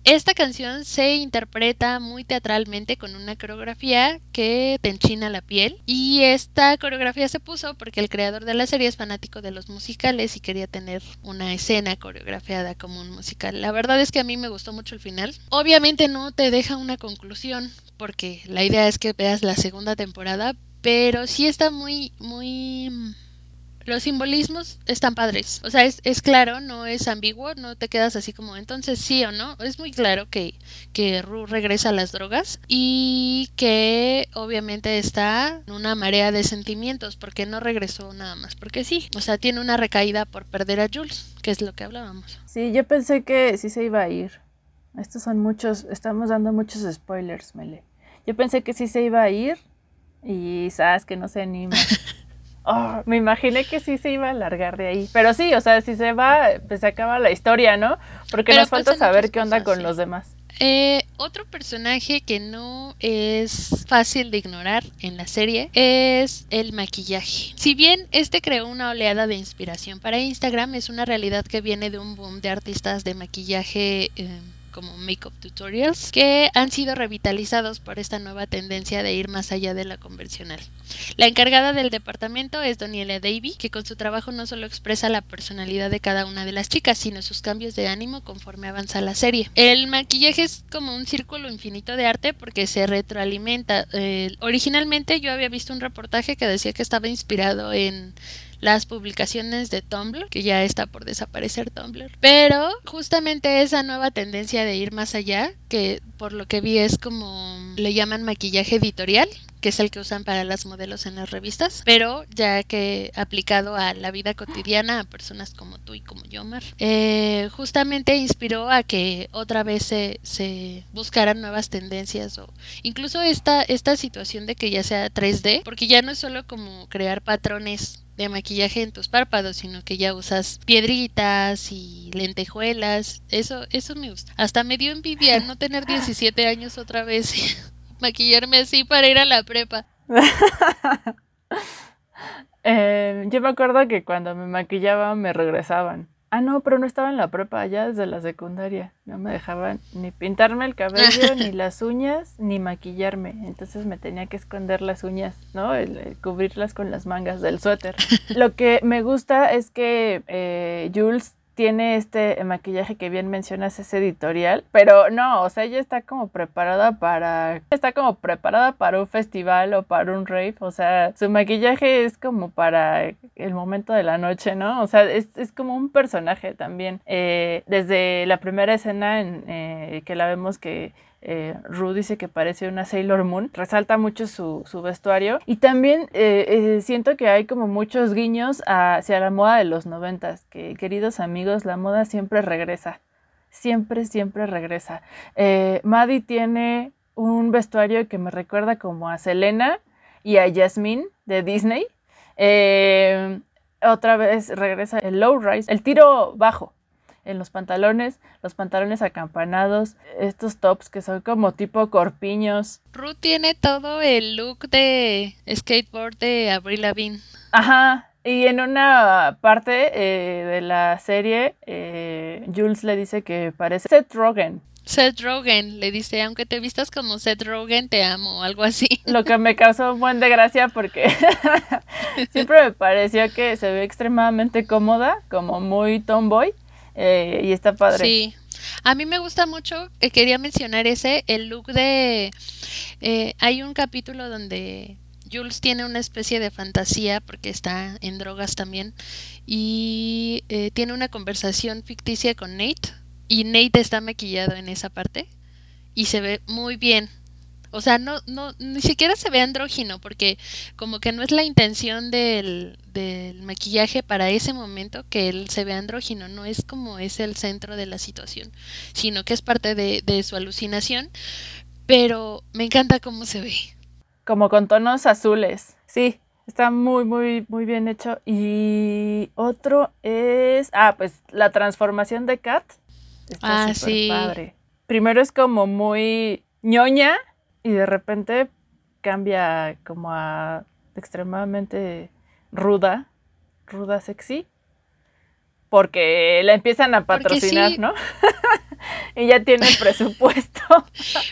Esta canción se interpreta muy teatralmente con una coreografía que te enchina la piel y esta coreografía se puso porque el creador de la serie es fanático de los musicales y quería tener una escena coreografiada como un musical. La verdad es que a mí me gustó mucho el final. Obviamente no te deja una conclusión porque la idea es que veas la segunda temporada, pero sí está muy muy los simbolismos están padres. O sea, es, es, claro, no es ambiguo, no te quedas así como entonces sí o no. Es muy claro que, que Ru regresa a las drogas y que obviamente está en una marea de sentimientos porque no regresó nada más, porque sí. O sea, tiene una recaída por perder a Jules, que es lo que hablábamos. Sí, yo pensé que sí se iba a ir. Estos son muchos, estamos dando muchos spoilers, Mele. Yo pensé que sí se iba a ir y sabes que no se anima. Oh, me imaginé que sí se iba a alargar de ahí. Pero sí, o sea, si se va, pues se acaba la historia, ¿no? Porque nos falta saber qué onda con los demás. Eh, otro personaje que no es fácil de ignorar en la serie es el maquillaje. Si bien este creó una oleada de inspiración para Instagram, es una realidad que viene de un boom de artistas de maquillaje. Eh, como Makeup Tutorials, que han sido revitalizados por esta nueva tendencia de ir más allá de la convencional. La encargada del departamento es Daniela Davy, que con su trabajo no solo expresa la personalidad de cada una de las chicas, sino sus cambios de ánimo conforme avanza la serie. El maquillaje es como un círculo infinito de arte porque se retroalimenta. Eh, originalmente yo había visto un reportaje que decía que estaba inspirado en las publicaciones de Tumblr, que ya está por desaparecer Tumblr. Pero justamente esa nueva tendencia de ir más allá, que por lo que vi es como le llaman maquillaje editorial, que es el que usan para las modelos en las revistas, pero ya que aplicado a la vida cotidiana, a personas como tú y como yo, Mar, eh, justamente inspiró a que otra vez se, se, buscaran nuevas tendencias o incluso esta, esta situación de que ya sea 3D, porque ya no es solo como crear patrones de maquillaje en tus párpados, sino que ya usas piedritas y lentejuelas. Eso, eso me gusta. Hasta me dio envidia no tener 17 años otra vez y maquillarme así para ir a la prepa. Eh, yo me acuerdo que cuando me maquillaba me regresaban. Ah, no, pero no estaba en la prepa, ya desde la secundaria. No me dejaban ni pintarme el cabello, ni las uñas, ni maquillarme. Entonces me tenía que esconder las uñas, ¿no? El, cubrirlas con las mangas del suéter. Lo que me gusta es que eh, Jules tiene este maquillaje que bien mencionas, ese editorial, pero no, o sea, ella está como preparada para, está como preparada para un festival o para un rave, o sea, su maquillaje es como para el momento de la noche, ¿no? O sea, es, como un personaje también. Eh, desde la primera escena en eh, que la vemos que eh, dice que parece una Sailor Moon, resalta mucho su, vestuario y también eh, eh, siento que hay como muchos guiños hacia la moda de los noventas, que queridos amigos, la moda siempre regresa, siempre, siempre regresa. Eh, Maddie tiene un vestuario que me recuerda como a Selena y a Jasmine de Disney. otra vez regresa el low rise, el tiro bajo en los pantalones, los pantalones acampanados, estos tops que son como tipo corpiños. Ruth tiene todo el look de skateboard de Avril Lavigne. Ajá, y en una parte eh, de la serie, eh, Jules le dice que parece Seth Rogen. Seth Rogen le dice, aunque te vistas como Seth Rogen, te amo, algo así. Lo que me causó un buen de gracia porque siempre me pareció que se ve extremadamente cómoda, como muy tomboy. Eh, y está padre. Sí. A mí me gusta mucho, eh, quería mencionar ese, el look de... Eh, hay un capítulo donde Jules tiene una especie de fantasía porque está en drogas también y tiene una conversación ficticia con Nate y Nate está maquillado en esa parte y se ve muy bien. O sea, no, no, ni siquiera se ve andrógino, porque como que no es la intención del, del maquillaje para ese momento que él se ve andrógino, no es como es el centro de la situación, sino que es parte de, de su alucinación, pero me encanta cómo se ve. Como con tonos azules, sí, está muy, muy, muy bien hecho. Y otro es, ah, pues la transformación de Kat. Está ah, sí. padre. Primero es como muy ñoña, y de repente cambia como a extremadamente ruda, ruda sexy, porque la empiezan a patrocinar, ¿no? y ya tiene presupuesto.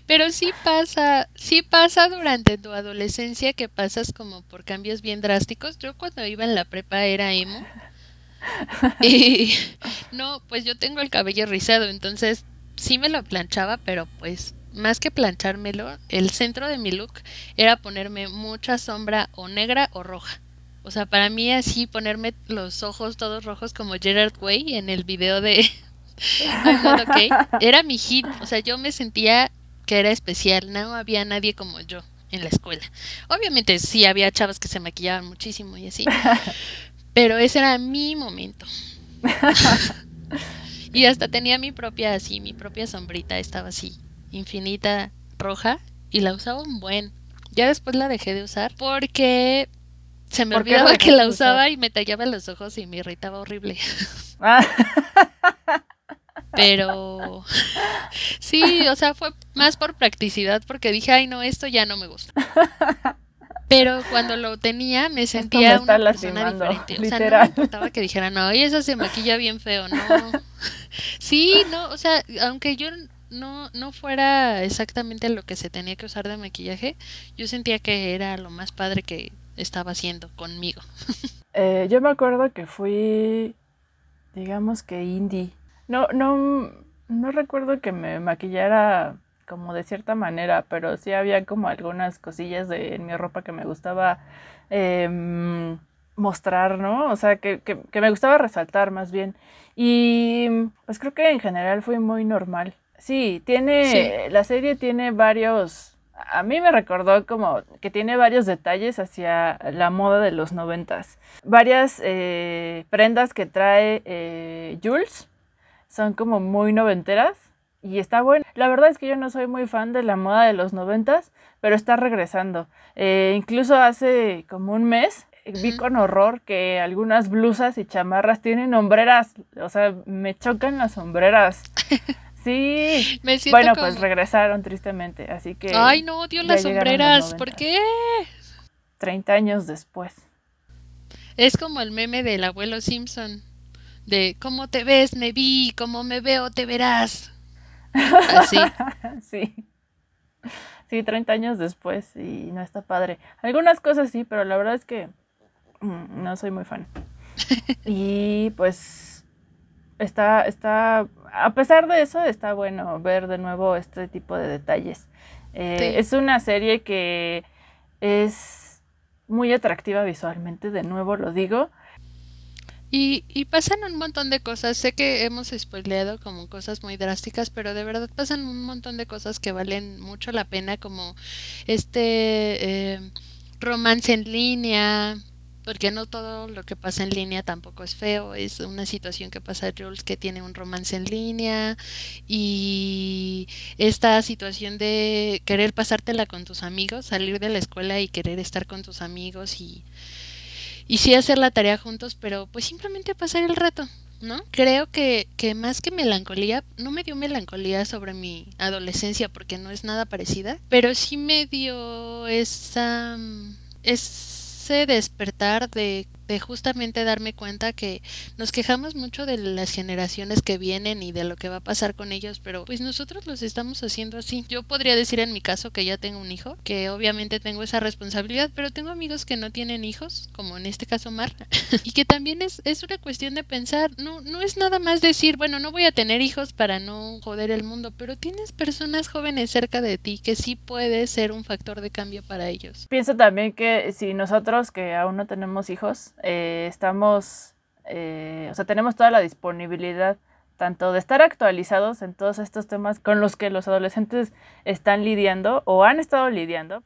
Pero sí pasa, sí pasa durante tu adolescencia que pasas como por cambios bien drásticos. Yo cuando iba en la prepa era emo. Y no, pues yo tengo el cabello rizado, entonces sí me lo planchaba, pero pues más que planchármelo, el centro de mi look era ponerme mucha sombra o negra o roja. O sea, para mí así ponerme los ojos todos rojos como Gerard Way en el video de okay, era mi hit. O sea, yo me sentía que era especial. No había nadie como yo en la escuela. Obviamente sí había chavas que se maquillaban muchísimo y así. Pero ese era mi momento. y hasta tenía mi propia así, mi propia sombrita, estaba así infinita roja y la usaba un buen. Ya después la dejé de usar porque se me olvidaba que la usaba y me tallaba los ojos y me irritaba horrible. Ah. Pero Sí, o sea, fue más por practicidad porque dije, ay, no, esto ya no me gusta. Pero cuando lo tenía me sentía una persona diferente. O sea, no me importaba que dijeran, no, y esa se maquilla bien feo, no. Sí, no, o sea, aunque yo no, no fuera exactamente lo que se tenía que usar de maquillaje, yo sentía que era lo más padre que estaba haciendo conmigo. Eh, yo me acuerdo que fui, digamos que indie. No, no, no recuerdo que me maquillara como de cierta manera, pero sí había como algunas cosillas de, en mi ropa que me gustaba em, mostrar, ¿no? O sea, que, que, me gustaba resaltar más bien. Y pues creo que en general fue muy normal. Sí, tiene, la serie tiene varios a mí me recordó como que tiene varios detalles hacia la moda de los noventas. Varias eh, prendas que trae eh, Jules son como muy noventeras y está bueno. La verdad es que yo no soy muy fan de la moda de los noventas, pero está regresando. Eh, incluso hace como un mes vi con horror que algunas blusas y chamarras tienen hombreras. O sea, me chocan las sombreras. Sí. bueno, pues regresaron tristemente, así que. Ay, no, dio las sombreras. ¿Por qué? 30 años después. Es como el meme del abuelo Simpson. De cómo te ves, me vi, cómo me veo, te verás. Así. sí. Sí, 30 años después y no está padre. Algunas cosas sí, pero la verdad es que mm, no soy muy fan. y pues está, está, a pesar de eso, está bueno ver de nuevo este tipo de detalles. Eh, es una serie que es muy atractiva visualmente, de nuevo lo digo. Y, y, pasan un montón de cosas. Sé que hemos spoileado como cosas muy drásticas, pero de verdad pasan un montón de cosas que valen mucho la pena, como este eh, romance en línea, porque no todo lo que pasa en línea tampoco es feo, es una situación que pasa Jules que tiene un romance en línea y esta situación de querer pasártela con tus amigos, salir de la escuela y querer estar con tus amigos y, y sí hacer la tarea juntos, pero pues simplemente pasar el rato. ¿no? Creo que, que más que melancolía, no me dio melancolía sobre mi adolescencia porque no es nada parecida, pero sí me dio esa... Es, despertar de de justamente darme cuenta que nos quejamos mucho de las generaciones que vienen y de lo que va a pasar con ellos, pero pues nosotros los estamos haciendo así. Yo podría decir en mi caso que ya tengo un hijo, que obviamente tengo esa responsabilidad, pero tengo amigos que no tienen hijos, como en este caso Mar, y que también es, es una cuestión de pensar, no, no es nada más decir, bueno, no voy a tener hijos para no joder el mundo, pero tienes personas jóvenes cerca de ti que sí puede ser un factor de cambio para ellos. Pienso también que si nosotros que aún no tenemos hijos, eh, estamos, eh, o sea, tenemos toda la disponibilidad tanto de estar actualizados en todos estos temas con los que los adolescentes están lidiando o han estado lidiando,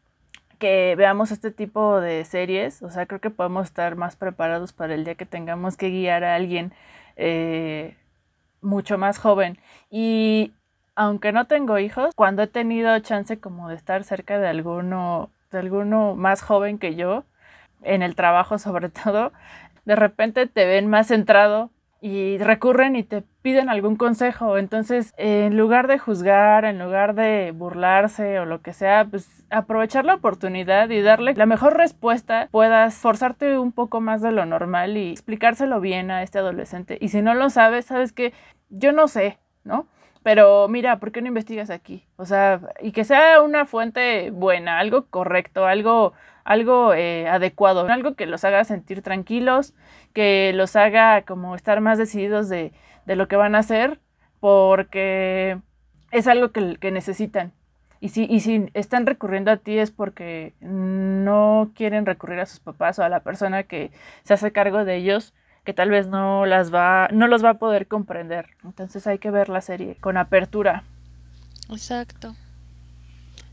que veamos este tipo de series, o sea, creo que podemos estar más preparados para el día que tengamos que guiar a alguien eh, mucho más joven. Y aunque no tengo hijos, cuando he tenido chance como de estar cerca de alguno, de alguno más joven que yo, en el trabajo sobre todo, de repente te ven más centrado y recurren y te piden algún consejo. Entonces, en lugar de juzgar, en lugar de burlarse o lo que sea, pues aprovechar la oportunidad y darle la mejor respuesta, puedas forzarte un poco más de lo normal y explicárselo bien a este adolescente. Y si no lo sabes, sabes que yo no sé, ¿no? Pero mira, ¿por qué no investigas aquí? O sea, y que sea una fuente buena, algo correcto, algo algo eh, adecuado, algo que los haga sentir tranquilos, que los haga como estar más decididos de, lo que van a hacer, porque es algo que, que necesitan. Y si, y si están recurriendo a ti es porque no quieren recurrir a sus papás o a la persona que se hace cargo de ellos, que tal vez no las va, no los va a poder comprender. Entonces hay que ver la serie con apertura. Exacto.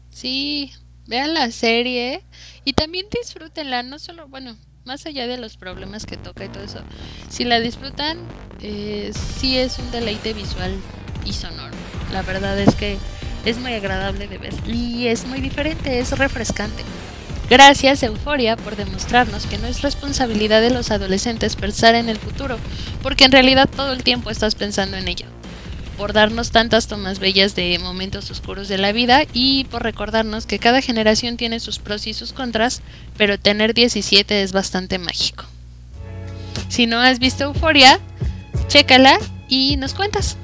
Sí, vean la serie y también disfrútenla, no solo, bueno, más allá de los problemas que toca y todo eso, si la disfrutan, eh, sí es un deleite visual y sonoro. La verdad es que es muy agradable de ver y es muy diferente, es refrescante. Gracias Euforia por demostrarnos que no es responsabilidad de los adolescentes pensar en el futuro, porque en realidad todo el tiempo estás pensando en ello. Por darnos tantas tomas bellas de momentos oscuros de la vida y por recordarnos que cada generación tiene sus pros y sus contras, pero tener 17 es bastante mágico. Si no has visto Euforia, chécala y nos cuentas.